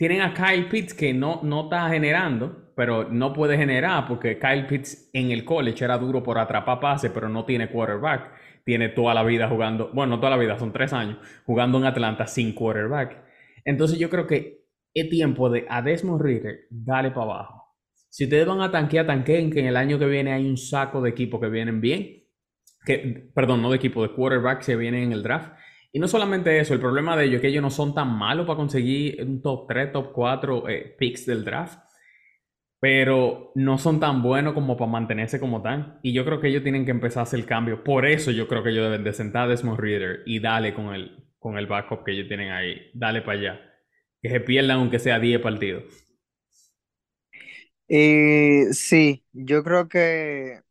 tienen a Kyle Pitts que no, no está generando, pero no puede generar porque Kyle Pitts en el college era duro por atrapar pases, pero no tiene quarterback. Tiene toda la vida jugando, bueno, no toda la vida, son tres años, jugando en Atlanta sin quarterback. Entonces yo creo que es tiempo de a Desmond Reader darle para abajo. Si ustedes van a tanquear, tanqueen, que en el año que viene hay un saco de equipos que vienen bien. Que, perdón, no de equipo, de quarterbacks que vienen en el draft. Y no solamente eso, el problema de ellos es que ellos no son tan malos para conseguir un top 3, top 4 eh, picks del draft, pero no son tan buenos como para mantenerse como tan. Y yo creo que ellos tienen que empezar a hacer el cambio. Por eso yo creo que ellos deben de sentar a Desmond Reader y darle con el, con el backup que ellos tienen ahí. Dale para allá. Que se pierdan aunque sea 10 partidos. Y sí, yo creo que,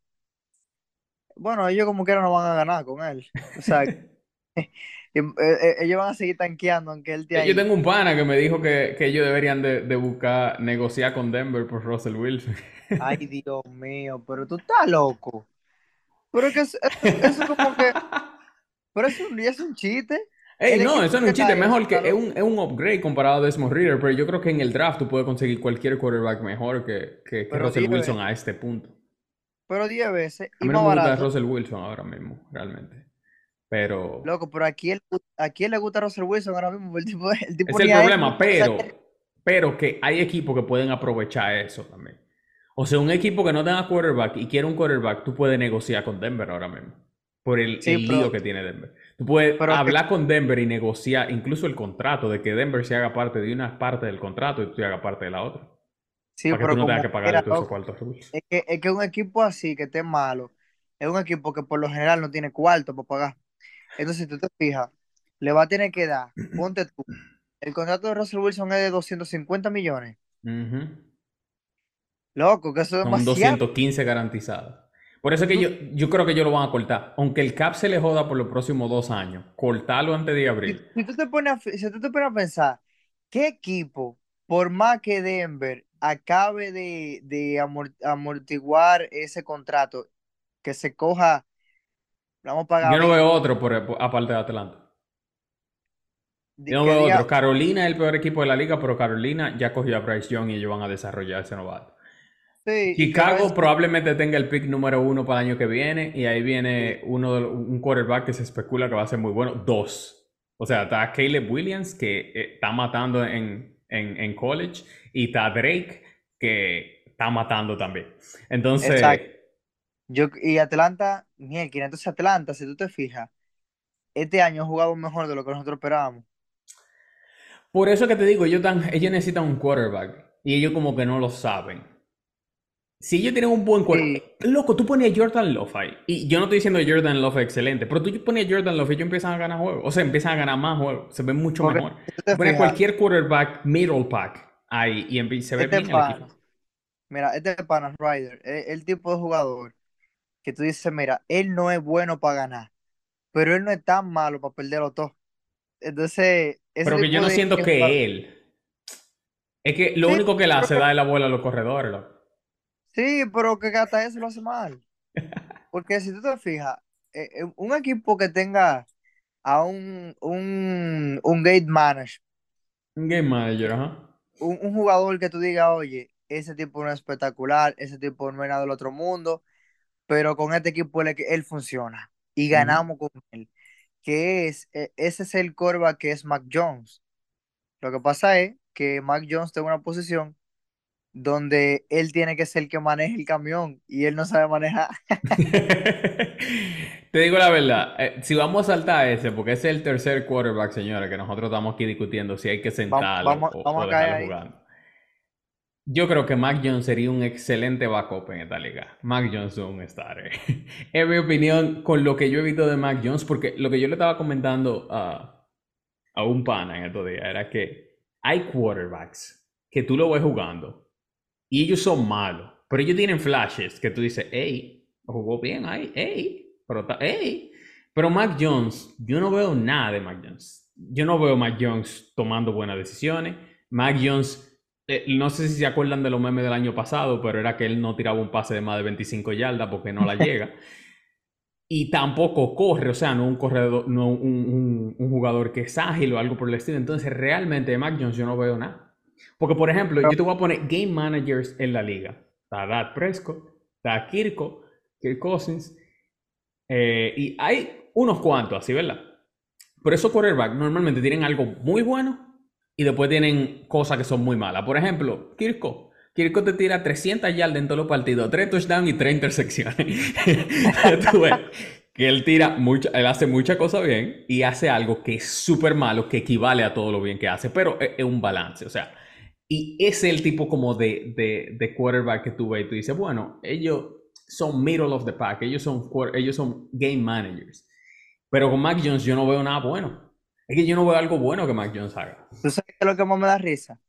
bueno, ellos como quiera no van a ganar con él. O sea, eh, eh, ellos van a seguir tanqueando aunque él esté Yo ahí. tengo un pana que me dijo que, que ellos deberían de, de buscar negociar con Denver por Russell Wilson. Ay, Dios mío, pero tú estás loco. Pero es que eso, eso- como que, pero eso es un chiste. Ey, no, eso no es un chiste, mejor que es un, es un upgrade comparado a Desmond Reader, pero yo creo que en el draft tú puedes conseguir cualquier quarterback mejor que, que, Russell Wilson veces, a este punto. pero 10 veces A y mí no más me gusta barato. Russell Wilson ahora mismo, realmente. Pero Loco, pero a quién, a quién le gusta Russell Wilson ahora mismo. El tipo, el tipo es el a él problema, le pero, pero que hay equipos que pueden aprovechar eso también. O sea, un equipo que no tenga quarterback y quiere un quarterback, tú puedes negociar con Denver ahora mismo. Por el, Sí, el pero, lío que tiene Denver. Tú puedes pero que, hablar con Denver y negociar incluso el contrato de que Denver se haga parte de una parte del contrato y tú te hagas parte de la otra. sí, Para que tú pero no tengas que todos esos cuartos. Es que, es que un equipo así que esté malo, es un equipo que por lo general no tiene cuarto para pagar. Entonces, si tú te fijas, le va a tener que dar, ponte tú, el contrato de Russell Wilson es de 250 millones. Ujú. Loco, que eso es Son demasiado. 215 garantizados. Por eso es que yo, yo creo que ellos lo van a cortar. Aunque el cap se le joda por los próximos dos años, cortarlo antes de abril. si tú te pones a, si tú te pones a pensar, ¿qué equipo, por más que Denver acabe de, de amor- amortiguar ese contrato, que se coja, vamos a pagar Yo no veo 20, otro por, por- aparte de Atlanta. Yo no veo diga, otro. Carolina es el peor equipo de la liga, pero Carolina ya cogió a Bryce Young y ellos van a desarrollar ese novato. Sí, Chicago es, probablemente tenga el pick número uno para el año que viene y ahí viene uno un quarterback que se especula que va a ser muy bueno. Dos. O sea, está Caleb Williams que eh, está matando en, en, en college y está Drake que está matando también. exacto. Entonces, Yo, y Atlanta, mierda, entonces Atlanta, si tú te fijas, este año ha jugado mejor de lo que nosotros esperábamos. por eso que te digo, ellos, tan, ellos necesitan un quarterback y ellos como que no lo saben. Si ellos tienen un buen Sí, loco, tú ponías Jordan Love ahí. Y yo no estoy diciendo Jordan Love es excelente, pero tú ponías Jordan Love y ellos empiezan a ganar juegos. O sea, empiezan a ganar más juegos. Se ven mucho mejor. pones cualquier quarterback middle pack ahí y se ve este bien el equipo. mira, este pana Ryder, es el tipo de jugador que tú dices, mira, él no es bueno para ganar, pero él no es tan malo para perderlo todo. Entonces, Pero que yo no siento que él. Es que lo sí, único que él hace es darle la bola a los corredores, loco. Sí, pero que hasta eso lo hace mal. Porque si tú te fijas, eh, eh, un equipo que tenga a un, un, un gate manager, Un game manager, ajá. un, un jugador que tú digas, oye, ese tipo no es espectacular, ese tipo no es nada del otro mundo, pero con este equipo él, él funciona y ganamos con él. Que es, eh, ese es el quarterback que es Mac Jones. Lo que pasa es que Mac Jones tiene una posición donde él tiene que ser el que maneje el camión y él no sabe manejar. Te digo la verdad, eh, si vamos a saltar a ese, porque ese es el tercer quarterback, señores, que nosotros estamos aquí discutiendo si hay que sentarlo vamos, o, vamos o dejarlo jugando. Yo creo que Mac Jones sería un excelente backup en esta liga. Mac Jones es un starter. Es mi opinión con lo que yo he visto de Mac Jones, porque lo que yo le estaba comentando a, a un pana en estos días era que hay quarterbacks que tú lo ves jugando y ellos son malos, pero ellos tienen flashes que tú dices, hey, jugó bien ahí, hey, pero está, hey. Pero Mac Jones, yo no veo nada de Mac Jones. Yo no veo a Mac Jones tomando buenas decisiones. Mac Jones, eh, no sé si se acuerdan de los memes del año pasado, pero era que él no tiraba un pase de más de 25 yardas porque no la llega. Y tampoco corre, o sea, no un corredor, no un, un- un jugador que es ágil o algo por el estilo. Entonces, realmente de Mac Jones yo no veo nada. Porque, por ejemplo, yo te voy a poner game managers en la liga. Está Dak Prescott, está Kirko, Kirk Cousins, eh, y hay unos cuantos así, ¿verdad? Pero esos quarterbacks normalmente tienen algo muy bueno y después tienen cosas que son muy malas. Por ejemplo, Kirko. Kirko te tira 300 yardas en todos los partidos, 3 touchdowns y 3 intersecciones. Tú ves que él tira mucho, él hace muchas cosas bien y hace algo que es súper malo, que equivale a todo lo bien que hace, pero es, es un balance, o sea. Y es el tipo como de, de, de quarterback que tú ves y tú dices, bueno, ellos son middle of the pack, ellos son, ellos son game managers. Pero con Mac Jones yo no veo nada bueno. Es que yo no veo algo bueno que Mac Jones haga. ¿Tú sabes qué es lo que más me da risa?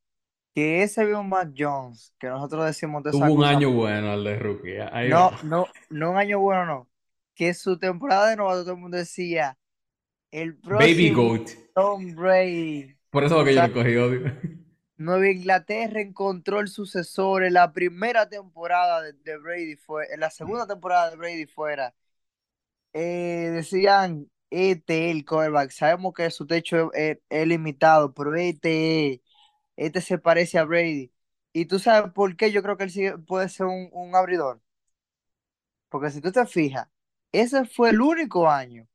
Que ese mismo Mac Jones, que nosotros decimos de esa Tuvo un cosa, año bueno el de rookie. Ahí no, va. no, no un año bueno, no. Que su temporada de novato todo el mundo decía, el Baby próximo Goat. Tom Brady. Por eso es lo que O yo sea, le cogí odio. Nueva Inglaterra encontró el sucesor en la primera temporada de, Brady fue, en la segunda temporada de Brady fuera. Eh, decían, este es el quarterback. Sabemos que su techo es, es- limitado, pero este, es- este se parece a Brady. Y tú sabes por qué yo creo que él puede ser un, un abridor. Porque si tú te fijas, ese fue el único año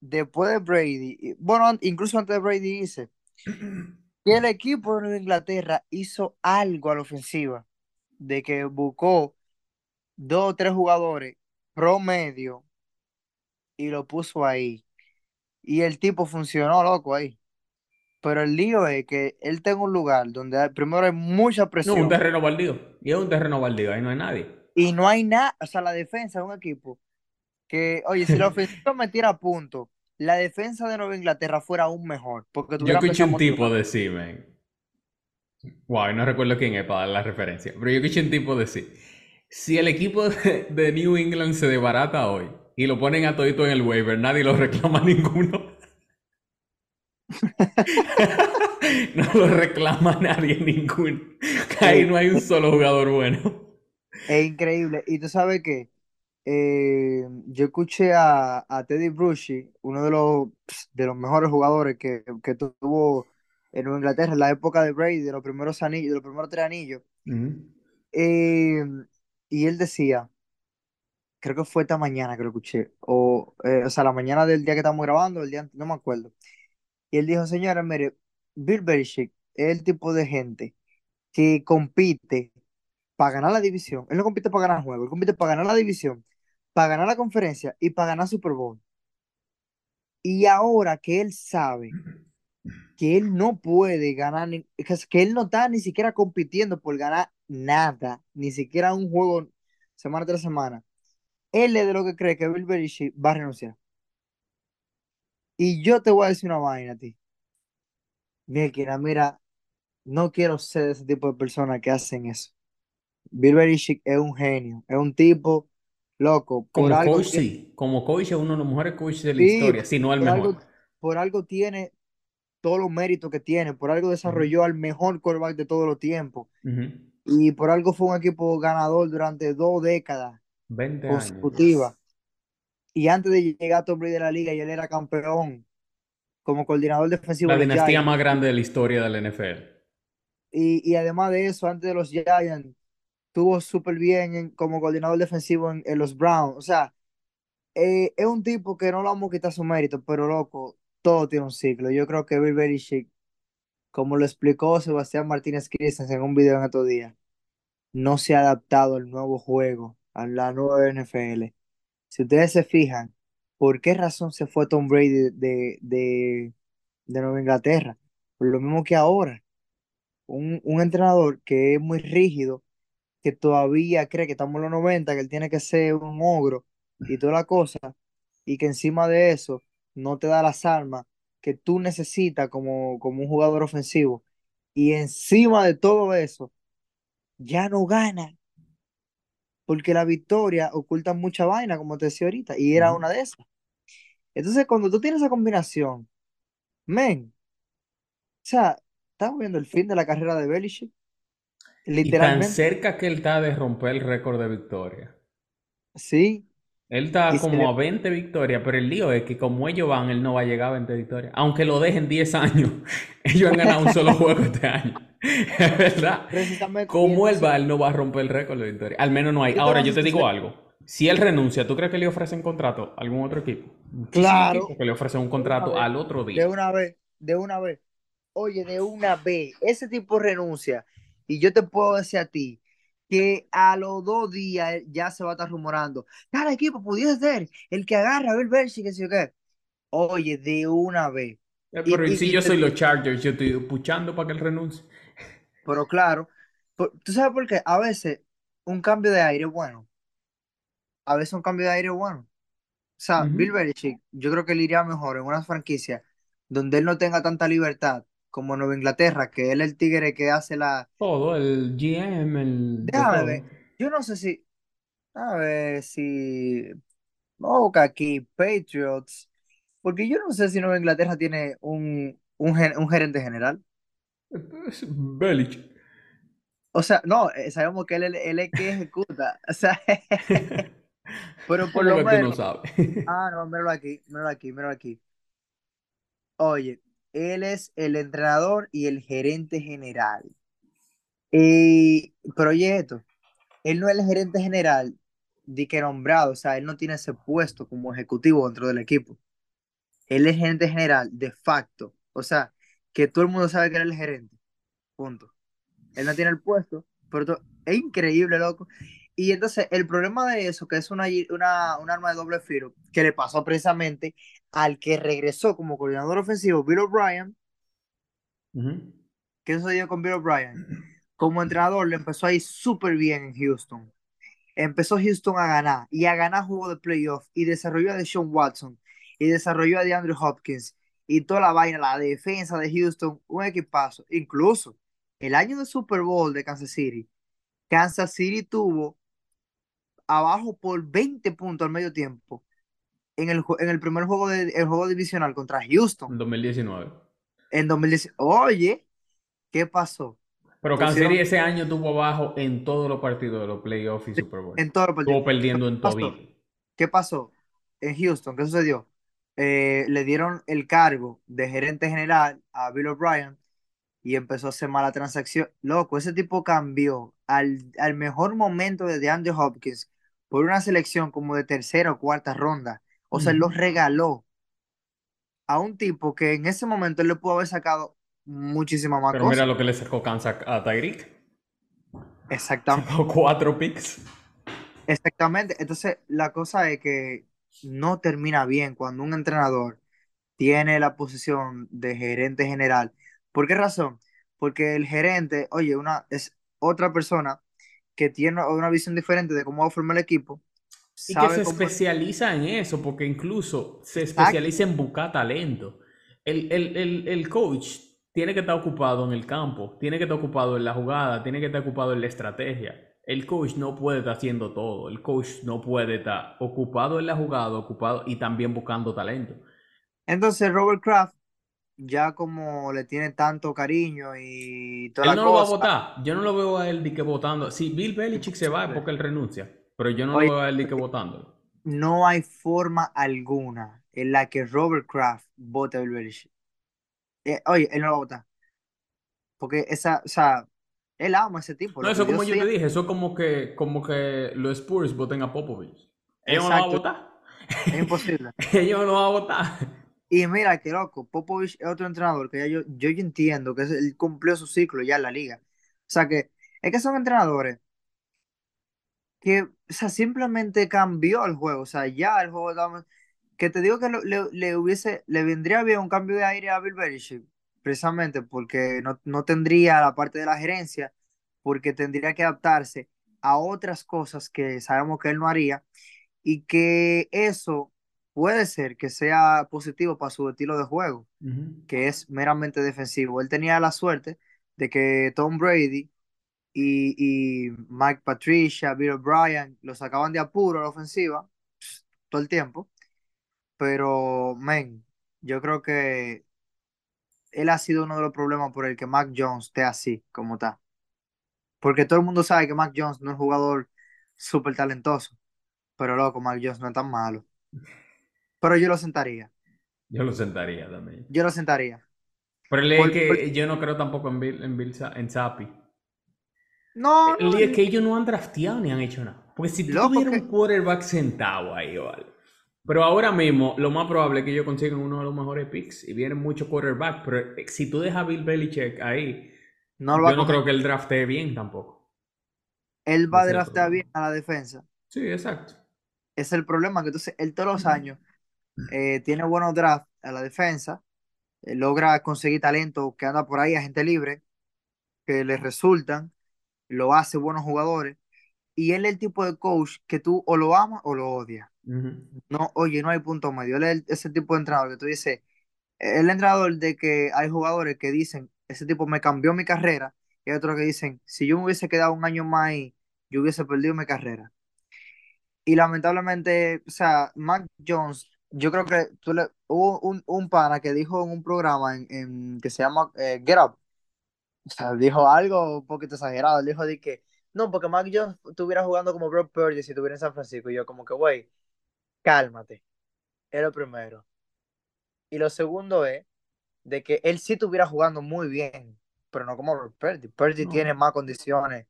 después de Brady, bueno, incluso antes de Brady dice, que el equipo de Inglaterra hizo algo a la ofensiva, de que buscó dos o tres jugadores promedio y lo puso ahí. Y el tipo funcionó, loco, ahí. Pero el lío es que él tenga un lugar donde hay- primero hay mucha No, un presión terreno baldío. Y es un terreno baldío, ahí no hay nadie. y no hay nada, o sea, la defensa de un equipo que, oye, si la ofensiva metiera puntos, la defensa de Nueva Inglaterra fuera aún mejor, porque Yo escuché un tipo motivada. decir, man. Wow, no recuerdo quién es para dar la referencia. Pero yo escuché un tipo decir: si el equipo de, de New England se desbarata hoy y lo ponen a todito en el waiver, nadie lo reclama ninguno. no lo reclama nadie ninguno. Ahí no hay un solo jugador bueno. es increíble. Y tú sabes que eh, yo escuché a, a Teddy Bruschi, uno de los, de los mejores jugadores que, que tuvo en Inglaterra en la época de Brady, de los primeros anillos, de los primeros tres anillos. Eh, y él decía, creo que fue esta mañana que lo escuché, o, eh, o sea, la mañana del día que estamos grabando, el día antes, no me acuerdo. Y él dijo, señora, mire, Bill Belichick es el tipo de gente que compite para ganar la división. Él no compite para ganar juegos, él compite para ganar la división, para ganar la conferencia y para ganar Super Bowl. Y ahora que él sabe que él no puede ganar, que él no está ni siquiera compitiendo por ganar nada, ni siquiera un juego semana tras semana, él es de lo que cree que Bill Belichick va a renunciar. Y yo te voy a decir una vaina a ti. Mira, mira, no quiero ser ese tipo de personas que hacen eso. Bill Belichick es un genio, es un tipo loco, por Como algo coach, sí. Como coach es uno de los mejores coaches de la sí, historia, si no el por algo, mejor. por algo tiene todos los méritos que tiene, por algo desarrolló al mejor quarterback de todos los tiempos y por algo fue un equipo ganador durante dos décadas 20 años. consecutivas. Y antes de llegar a Tom Brady de la liga, y él era campeón como coordinador defensivo La de dinastía Giants. más grande de la historia del NFL. Y, y además de eso, antes de los Giants, estuvo súper bien en- como coordinador defensivo en, los Browns. O sea, eh, es un tipo que no le vamos a quitar su mérito, pero loco, todo tiene un ciclo. Yo creo que Bill Belichick, como lo explicó Sebastián Martínez Christensen en un video en estos días, no se ha adaptado al nuevo juego, a la nueva NFL. Si ustedes se fijan, ¿por qué razón se fue Tom Brady de, de, de Nueva Inglaterra? Por lo mismo que ahora, un, un entrenador que es muy rígido, que todavía cree que estamos en los 90, que él tiene que ser un ogro y toda la cosa, y que encima de eso no te da las armas que tú necesitas como, como un jugador ofensivo, y encima de todo eso, ya no gana, porque la victoria oculta mucha vaina, como te decía ahorita, y era una de esas. Entonces, cuando tú tienes esa combinación, men, o sea, estamos viendo el fin de la carrera de Belichick, Y tan literalmente, cerca que él está de romper el récord de victoria. sí, Él está y como le- a 20 victorias, pero el lío es que como ellos van, él no va a llegar a 20 victorias. Aunque lo dejen 10 años, ellos han ganado un solo juego este año. Es verdad. Como él va, él no va a romper el récord de victoria. Al menos no hay. Ahora, yo te digo algo. Si él renuncia, ¿tú crees que le ofrecen contrato a algún otro equipo? Claro, que le ofrecen un de contrato vez, al otro de día. una vez, de una vez. Oye, de una vez, ese tipo renuncia. Y yo te puedo decir a ti que a los dos días ya se va a estar rumorando. Tal equipo pudiese ser el que agarra a Bill Belichick, que sé yo qué. Oye, de una vez. Eh, Pero ¿y y, si y yo soy los Chargers, yo estoy puchando para que él renuncie. pero claro, ¿tú sabes por qué? A veces un cambio de aire es bueno. A veces un cambio de aire es bueno. O sea, Bill. Belichick, yo creo que le iría mejor en una franquicia donde él no tenga tanta libertad como Nueva Inglaterra, que él es el tigre que hace la... Todo, el GM, el Déjame ver, yo no sé si, a ver si, a aquí, Patriots, porque yo no sé si Nueva Inglaterra tiene un, un, gen- un gerente general. Es Belichick. O sea, no, eh, sabemos que él, él, él es que ejecuta, o sea, pero por ¿Cómo lo tú no menos, sabes? ah, no, míralo aquí, míralo aquí, míralo aquí. Oye, él es el entrenador y el gerente general. Y, pero oye esto, él no es el gerente general de que nombrado, o sea, él no tiene ese puesto como ejecutivo dentro del equipo. Él es gerente general de facto, o sea, que todo el mundo sabe que él es el gerente, punto. Él no tiene el puesto, pero es increíble, loco. Y entonces el problema de eso, que es una, una, un arma de doble filo, que le pasó precisamente al que regresó como coordinador ofensivo, Bill O'Brien, Ujú. ¿qué sucedió con Bill O'Brien? Como entrenador le empezó a ir súper bien en Houston. Empezó Houston a ganar y a ganar juego de playoff y desarrolló a Deshaun Watson y desarrolló a DeAndre Hopkins y toda la vaina, la defensa de Houston, un equipazo. Incluso el año de Super Bowl de Kansas City, Kansas City tuvo abajo por 20 puntos al medio tiempo en el, en el primer juego, de, el juego divisional contra Houston En 2019. en 2010. Oye, ¿qué pasó? Pero City ese año tuvo abajo en todos los partidos de los playoffs y Super Bowl. en todos los partidos. Estuvo perdiendo en todito. ¿Qué pasó? En Houston, ¿qué sucedió? Eh, le dieron el cargo de gerente general a Bill O'Brien y empezó a hacer mala transacción. Loco, ese tipo cambió al, al mejor momento de DeAndre Hopkins por una selección como de tercera o cuarta ronda. O sea, él lo Ujú. regaló a un tipo que en ese momento él le pudo haber sacado muchísima más Pero mira lo que le sacó Kansas a Tyreek. Exactamente. Sacó cuatro picks. Exactamente. Entonces, la cosa es que no termina bien cuando un entrenador tiene la posición de gerente general. ¿Por qué razón? Porque el gerente, oye, una, es otra persona que tiene una visión diferente de cómo va a formar el equipo, Y que se especializa en eso, porque incluso se Exacto. especializa en buscar talento. El, el, el, el coach tiene que estar ocupado en el campo, tiene que estar ocupado en la jugada, tiene que estar ocupado en la estrategia. El coach no puede estar haciendo todo. El coach no puede estar ocupado en la jugada, ocupado y también buscando talento. Entonces, Robert Kraft, ya como le tiene tanto cariño y toda Él la no lo va a cosa, votar. Yo no lo veo a él de que votando. Si Bill Belichick se va es porque él renuncia. Pero yo no lo oye, veo a él de que votándolo. no hay forma alguna en la que Robert Kraft vote a Bill Belichick. Eh, oye, él no lo va a votar. Porque esa, o sea, él ama a ese tipo, No, lo eso yo como yo te sé. dije, eso como que, como que los Spurs voten a Popovich. Ellos no lo van a Exacto, votar. es imposible. Ellos no lo van a votar. Y mira, qué loco, Popovich es otro entrenador que ya yo, yo ya entiendo que él cumplió su ciclo ya en la liga. O sea que es que son entrenadores que, o sea, simplemente cambió el juego. O sea, ya el juego estaba- que te digo que lo- le, le hubiese, le vendría bien un cambio de aire a Bill Belichick, precisamente porque no, no tendría la parte de la gerencia, porque tendría que adaptarse a otras cosas que sabemos que él no haría y que eso puede ser que sea positivo para su estilo de juego, que es meramente defensivo. Él tenía la suerte de que Tom Brady y, y Mike Patricia, Bill O'Brien lo sacaban de apuro a la ofensiva pss, todo el tiempo, pero, men, yo creo que él ha sido uno de los problemas por el que Mac Jones esté así como está. Porque todo el mundo sabe que Mac Jones no es un jugador súper talentoso, pero loco, Mac Jones no es tan malo. Pero yo lo sentaría. Yo lo sentaría también. Yo lo sentaría. Pero el Por- por- que yo no creo tampoco en Bill, en Bill en Zappi. no, El no, es que ellos no han drafteado ni han hecho nada. Porque si tú Loco, tuvieras que- un quarterback sentado ahí, vale. Pero ahora mismo, lo más probable es que ellos consigan uno de los mejores picks. Y vienen muchos quarterbacks. Pero eh, si tú dejas a Bill Belichick ahí, no lo yo no creo que él draftee bien tampoco. Él va a el draftear bien a la defensa. Sí, exacto. Es el problema, que entonces él todos los años eh, tiene buenos drafts a la defensa, eh, logra conseguir talento que anda por ahí, a gente libre, que le resultan, lo hace buenos jugadores. Y él es el tipo de coach que tú o lo amas o lo odias. No, oye, no hay punto medio. Él es el- ese tipo de entrenador que tú dices, el entrenador de que hay jugadores que dicen, ese tipo me cambió mi carrera, y hay otros que dicen, si yo me hubiese quedado un año más ahí, yo hubiese perdido mi carrera. Y lamentablemente, o sea, Mac Jones, yo creo que tú le, hubo un, un pana que dijo en un programa en, en- que se llama eh, Get Up, o sea, dijo algo un poquito exagerado, él dijo de que, no, porque Mac Jones estuviera jugando como Brock Purdy si estuviera en San Francisco, y yo como que, güey, cálmate, es lo primero. Y lo segundo es de que él sí estuviera jugando muy bien, pero no como Brock Purdy. Purdy tiene más condiciones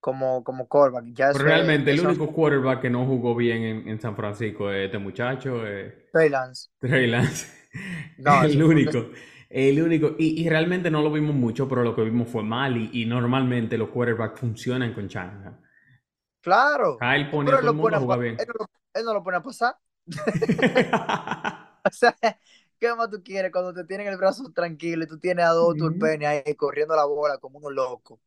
como, como quarterback, ya Pero realmente el único quarterback que no jugó bien en, en San Francisco es este muchacho, eh, Trey Lance. Trey Lance. No, El un único. El único. Y, y realmente no lo vimos mucho, pero lo que vimos fue mal. Y, y normalmente los quarterbacks funcionan con Shanahan. Claro, Kyle pone pero a él, todo el pone mundo a jugar bien. él, no, lo- él no lo pone a pasar. O sea, ¿qué más tú quieres cuando te tienen el brazo tranquilo y tú tienes a dos turpenes ahí corriendo la bola como unos locos?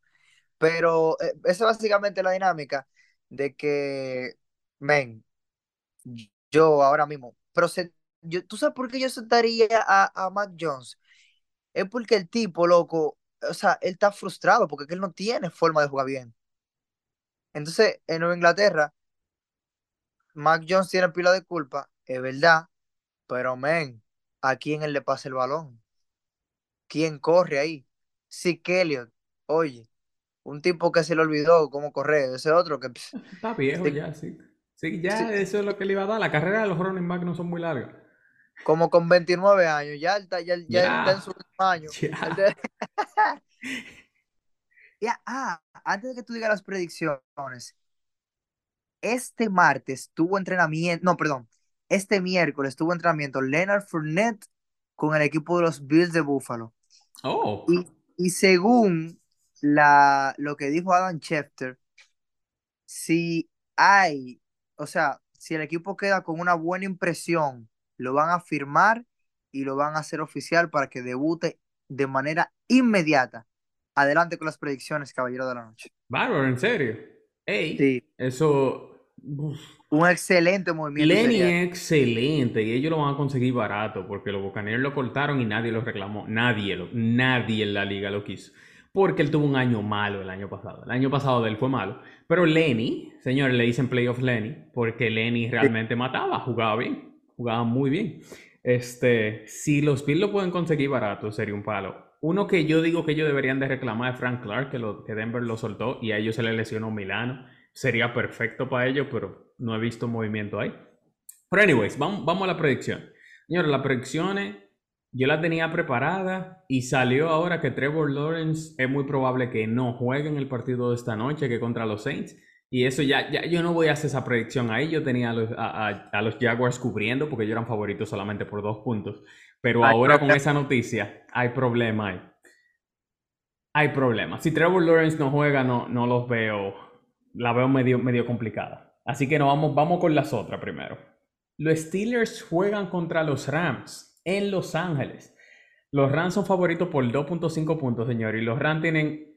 Pero eh, esa es básicamente la dinámica de que, men, yo ahora mismo, pero ¿tú sabes por qué yo sentaría a, a Mac Jones? Es porque el tipo, loco, o sea, él está frustrado porque él no tiene forma de jugar bien. Entonces, en Nueva Inglaterra, Mac Jones tiene pila de culpa, es verdad, pero men, ¿a quién él le pasa el balón? ¿Quién corre ahí? Sí, Elliott, oye, un tipo que se le olvidó cómo correr, ese otro que Está viejo sí, ya, sí. Sí, sí, ya eso es lo que le iba a dar. La carrera de los running back no son muy largas. como con 29 años, ya está, ya, ya está en su año. Ya. Ya, ah, antes de que tú digas las predicciones, este martes tuvo entrenamiento, no, perdón, este miércoles tuvo entrenamiento Leonard Fournette con el equipo de los Bills de Buffalo. Oh, Y, y según la, lo que dijo Adam Schefter, si hay, o sea, si el equipo queda con una buena impresión, lo van a firmar y lo van a hacer oficial para que debute de manera inmediata. Adelante con las predicciones, caballero de la noche. bárbaro, en serio. Ey, Sí, eso. uf. un excelente movimiento Lenny es excelente y ellos lo van a conseguir barato porque los Buccaneers lo cortaron y nadie lo reclamó. Nadie, lo, nadie en la liga lo quiso. Porque él tuvo un año malo el año pasado. El año pasado de él fue malo. Pero Lenny, señores, le dicen playoff Lenny porque Lenny realmente mataba, jugaba bien, jugaba muy bien. Este, si los Bills lo pueden conseguir barato, sería un palo. Uno que yo digo que ellos deberían de reclamar es Frank Clark, que, lo, que Denver lo soltó y a ellos se le lesionó Milano. Sería perfecto para ellos, pero no he visto movimiento ahí. Pero anyways, vamos, vamos a la predicción. Señores, las predicciones yo las tenía preparadas y salió ahora que Trevor Lawrence es muy probable que no juegue en el partido de esta noche que contra los Saints. Y eso ya, ya yo no voy a hacer esa predicción ahí. Yo tenía a los, a, a- a los Jaguars cubriendo porque ellos eran favoritos solamente por dos puntos. Pero Hay ahora con esa noticia hay problema ahí. Hay problema. Si Trevor Lawrence no juega, no, no los veo. La veo medio, medio complicada. Así que no, vamos, vamos con las otras primero. Los Steelers juegan contra los Rams en Los Ángeles. Los Rams son favoritos por 2.5 puntos, señor. Y los Rams tienen,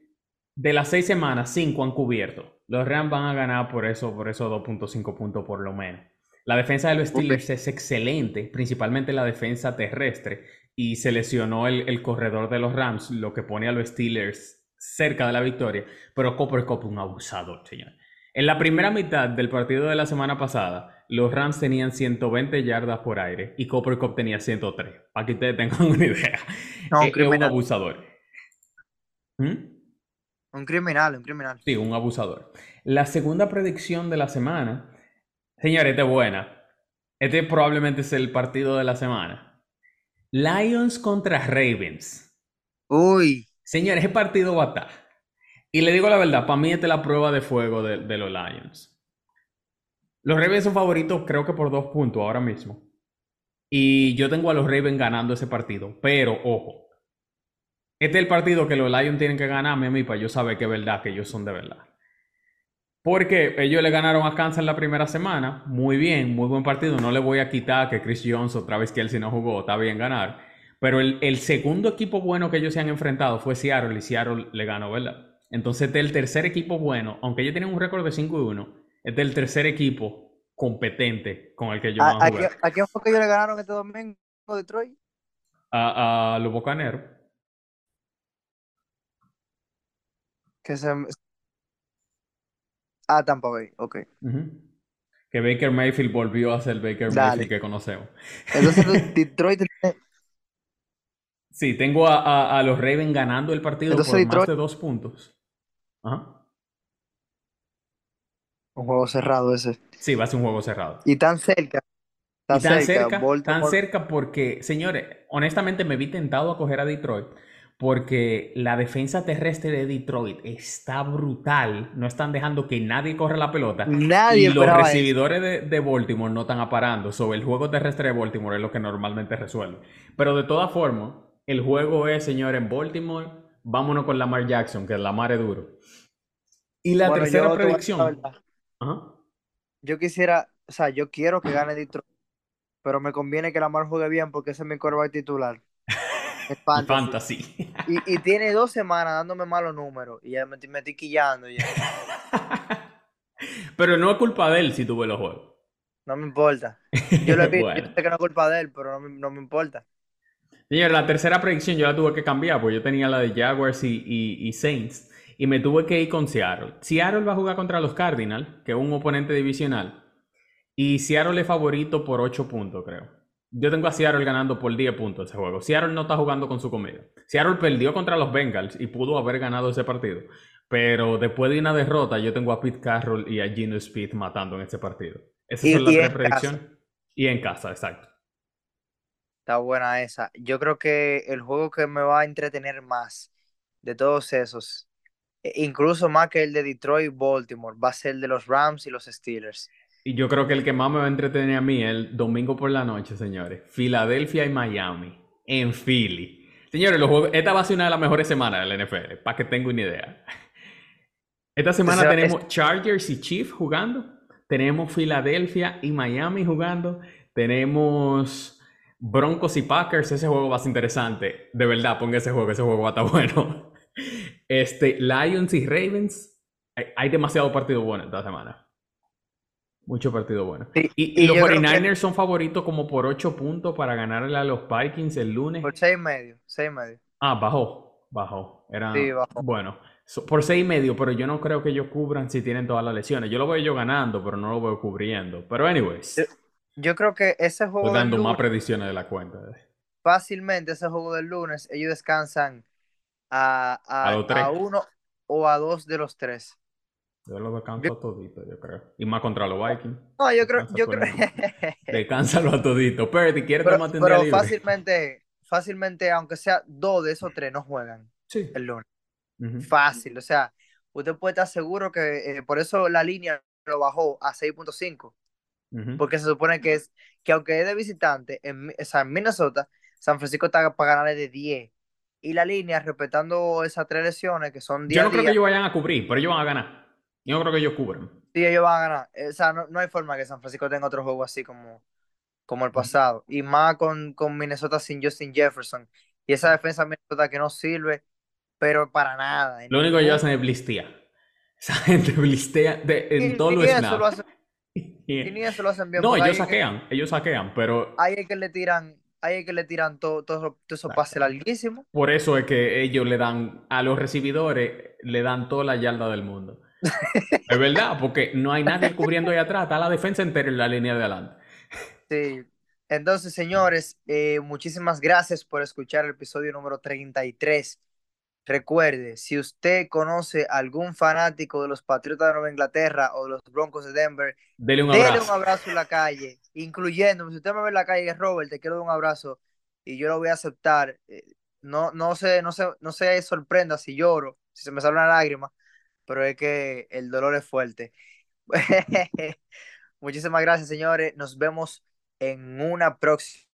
de las seis semanas, 5 han cubierto. Los Rams van a ganar por eso, por esos 2.5 puntos por lo menos. La defensa de los. Steelers es excelente, principalmente la defensa terrestre. Y se lesionó el, el corredor de los Rams, lo que pone a los Steelers cerca de la victoria. Pero Cooper Cup un abusador, señor. En la primera mitad del partido de la semana pasada, los Rams tenían 120 yardas por aire y Cooper Cup tenía 103. Para que ustedes tengan una idea. No, un un abusador. ¿Mm? Un criminal, un criminal. Sí, un abusador. La segunda predicción de la semana, señores, esta es buena. Este probablemente es el partido de la semana. Lions contra Ravens. Uy, Señores, ese partido va a estar. Y le digo la verdad, para mí esta es la prueba de fuego de, de los Lions. Los Ravens son favoritos, creo que por dos puntos ahora mismo. Y yo tengo a los Ravens ganando ese partido. Pero, ojo. Este es el partido que los Lions tienen que ganarme a mí para yo saber que es verdad, que ellos son de verdad. Porque ellos le ganaron a Kansas la primera semana. Muy bien, muy buen partido. No le voy a quitar que Chris Jones otra vez que él si no jugó. Está bien ganar. Pero el, segundo equipo bueno que ellos se han enfrentado fue Seattle y Seattle le ganó, ¿verdad? Entonces, este es el tercer equipo bueno. Aunque ellos tienen un récord de 5 y 1, este es el tercer equipo competente con el que van ¿a, a jugar. quién- a quién fue que ellos le ganaron este domingo, Detroit? a, a los Bucaneros. Que se... Ah, Tampa Bay, ok. Ujú. Que Baker Mayfield volvió a ser Baker Dale. Mayfield que conocemos. Entonces Detroit Sí, tengo a, a- a los Ravens ganando el partido Entonces, por más Detroit- de dos puntos. Ajá. Un juego cerrado ese. Sí, va a ser un juego cerrado. Y tan cerca. Tan, Y tan cerca, cerca, tan cerca porque, señores, honestamente me vi tentado a coger a Detroit porque la defensa terrestre de Detroit está brutal. No están dejando que nadie corra la pelota. Nadie y los recibidores de, de Baltimore no están aparando. Sobre el juego terrestre de Baltimore es lo que normalmente resuelve. Pero de todas formas, el juego es, señores, en Baltimore. Vámonos con Lamar Jackson, que Lamar es duro. Y la Bueno, tercera predicción. La. Ajá. Yo quisiera, o sea, yo quiero que gane Detroit, pero me conviene que Lamar juegue bien porque ese es mi quarterback titular. Es fantasy. fantasy. Y, y tiene dos semanas dándome malos números y ya me, estoy- me estoy quillando ya. Pero no es culpa de él si tuve los juegos. No me importa. Yo lo he visto, Bueno. yo sé que no es culpa de él, pero no me, no me importa. Señor, la tercera predicción yo la tuve que cambiar, porque yo tenía la de Jaguars y, y- y Saints, y me tuve que ir con Seattle. Seattle va a jugar contra los Cardinals, que es un oponente divisional, y Seattle es favorito por 8 puntos, creo. Yo tengo a Seattle ganando por 10 puntos ese juego. Seattle no está jugando con su comida. Seattle perdió contra los Bengals y pudo haber ganado ese partido. Pero después de una derrota, yo tengo a Pete Carroll y a Gino Speed matando en ese partido. Esas Y- son las tres en predicciones. Y en casa, exacto. Está buena esa. Yo creo que el juego que me va a entretener más de todos esos, incluso más que el de Detroit Baltimore, va a ser el de los Rams y los Steelers. Y yo creo que el que más me va a entretener a mí es el domingo por la noche, señores. Filadelfia y Miami. En Philly. Señores, los juegos- esta va a ser una de las mejores semanas del NFL, para que tengan una idea. Esta semana tenemos Chargers y Chiefs jugando. Tenemos Filadelfia y Miami jugando. Tenemos Broncos y Packers. Ese juego va a ser interesante. De verdad, ponga ese juego. Ese juego va a estar bueno. Este, Lions y Ravens. Hay, hay demasiado partido bueno esta semana. Mucho partido bueno. Sí, Y, y y los yo creo que- 49ers son favoritos como por 8 puntos para ganarle a los Vikings el lunes. Por seis y medio, seis y medio. Ah, bajó, bajó. Era, Sí, bajó. Bueno, so- por seis y medio, pero yo no creo que ellos cubran si tienen todas las lesiones. Yo lo veo yo ganando, pero no lo veo cubriendo. Pero anyways, Eh, Yo creo que ese juego estoy dando más predicciones de la cuenta. fácilmente ese juego del lunes, ellos descansan a, a, A a uno o a dos de los tres. Yo lo descanso a todito, yo creo. Y más contra los Vikings. No, yo creo, Descansa yo creo. Descánsalo a todito. Perdy, ¿quieres Pero, tomarte un día pero libre? fácilmente, fácilmente, aunque sea dos de esos tres, no juegan Sí. el lunes. Ujú. Fácil, o sea, usted puede estar seguro que eh, por eso la línea lo bajó a 6.5, Ujú. porque se supone que es que aunque es de visitante, en, o sea, en Minnesota, San Francisco está para ganarle de 10. Y la línea, respetando esas tres lesiones que son Yo día no creo que ellos vayan a cubrir, pero ellos van a ganar. Yo no creo que ellos cubran. sí, ellos van a ganar. O sea, no, no hay forma que San Francisco tenga otro juego así como, como el pasado. Y más con, con Minnesota sin Justin Jefferson. Y esa defensa de Minnesota que no sirve, pero para nada. Lo único que ellos hacen es blistear. Esa gente blistea de- y- en y los eso lo snaps. hacen- y ni eso lo hacen bien. No, ellos es que- saquean, ellos saquean, pero ahí es que le tiran, ahí es que le tiran todo, todo, todo esos pases larguísimos. por eso es que ellos le dan a los recibidores, le dan toda la yarda del mundo. Es verdad, porque no hay nadie cubriendo ahí atrás, está la defensa entera en la línea de adelante. Sí. Entonces, señores, eh, muchísimas gracias por escuchar el episodio número 33. Recuerde, si usted conoce algún fanático de los Patriotas de Nueva Inglaterra o de los Broncos de Denver, Dele un Dele un abrazo. abrazo en la calle, incluyéndome. Si usted me ve en la calle, Robert, te quiero dar un abrazo y yo lo voy a aceptar. Eh, No, no se, no se, no se sorprenda si lloro, si se me sale una lágrima, pero es que el dolor es fuerte. Muchísimas gracias, señores. Nos vemos en una próxima.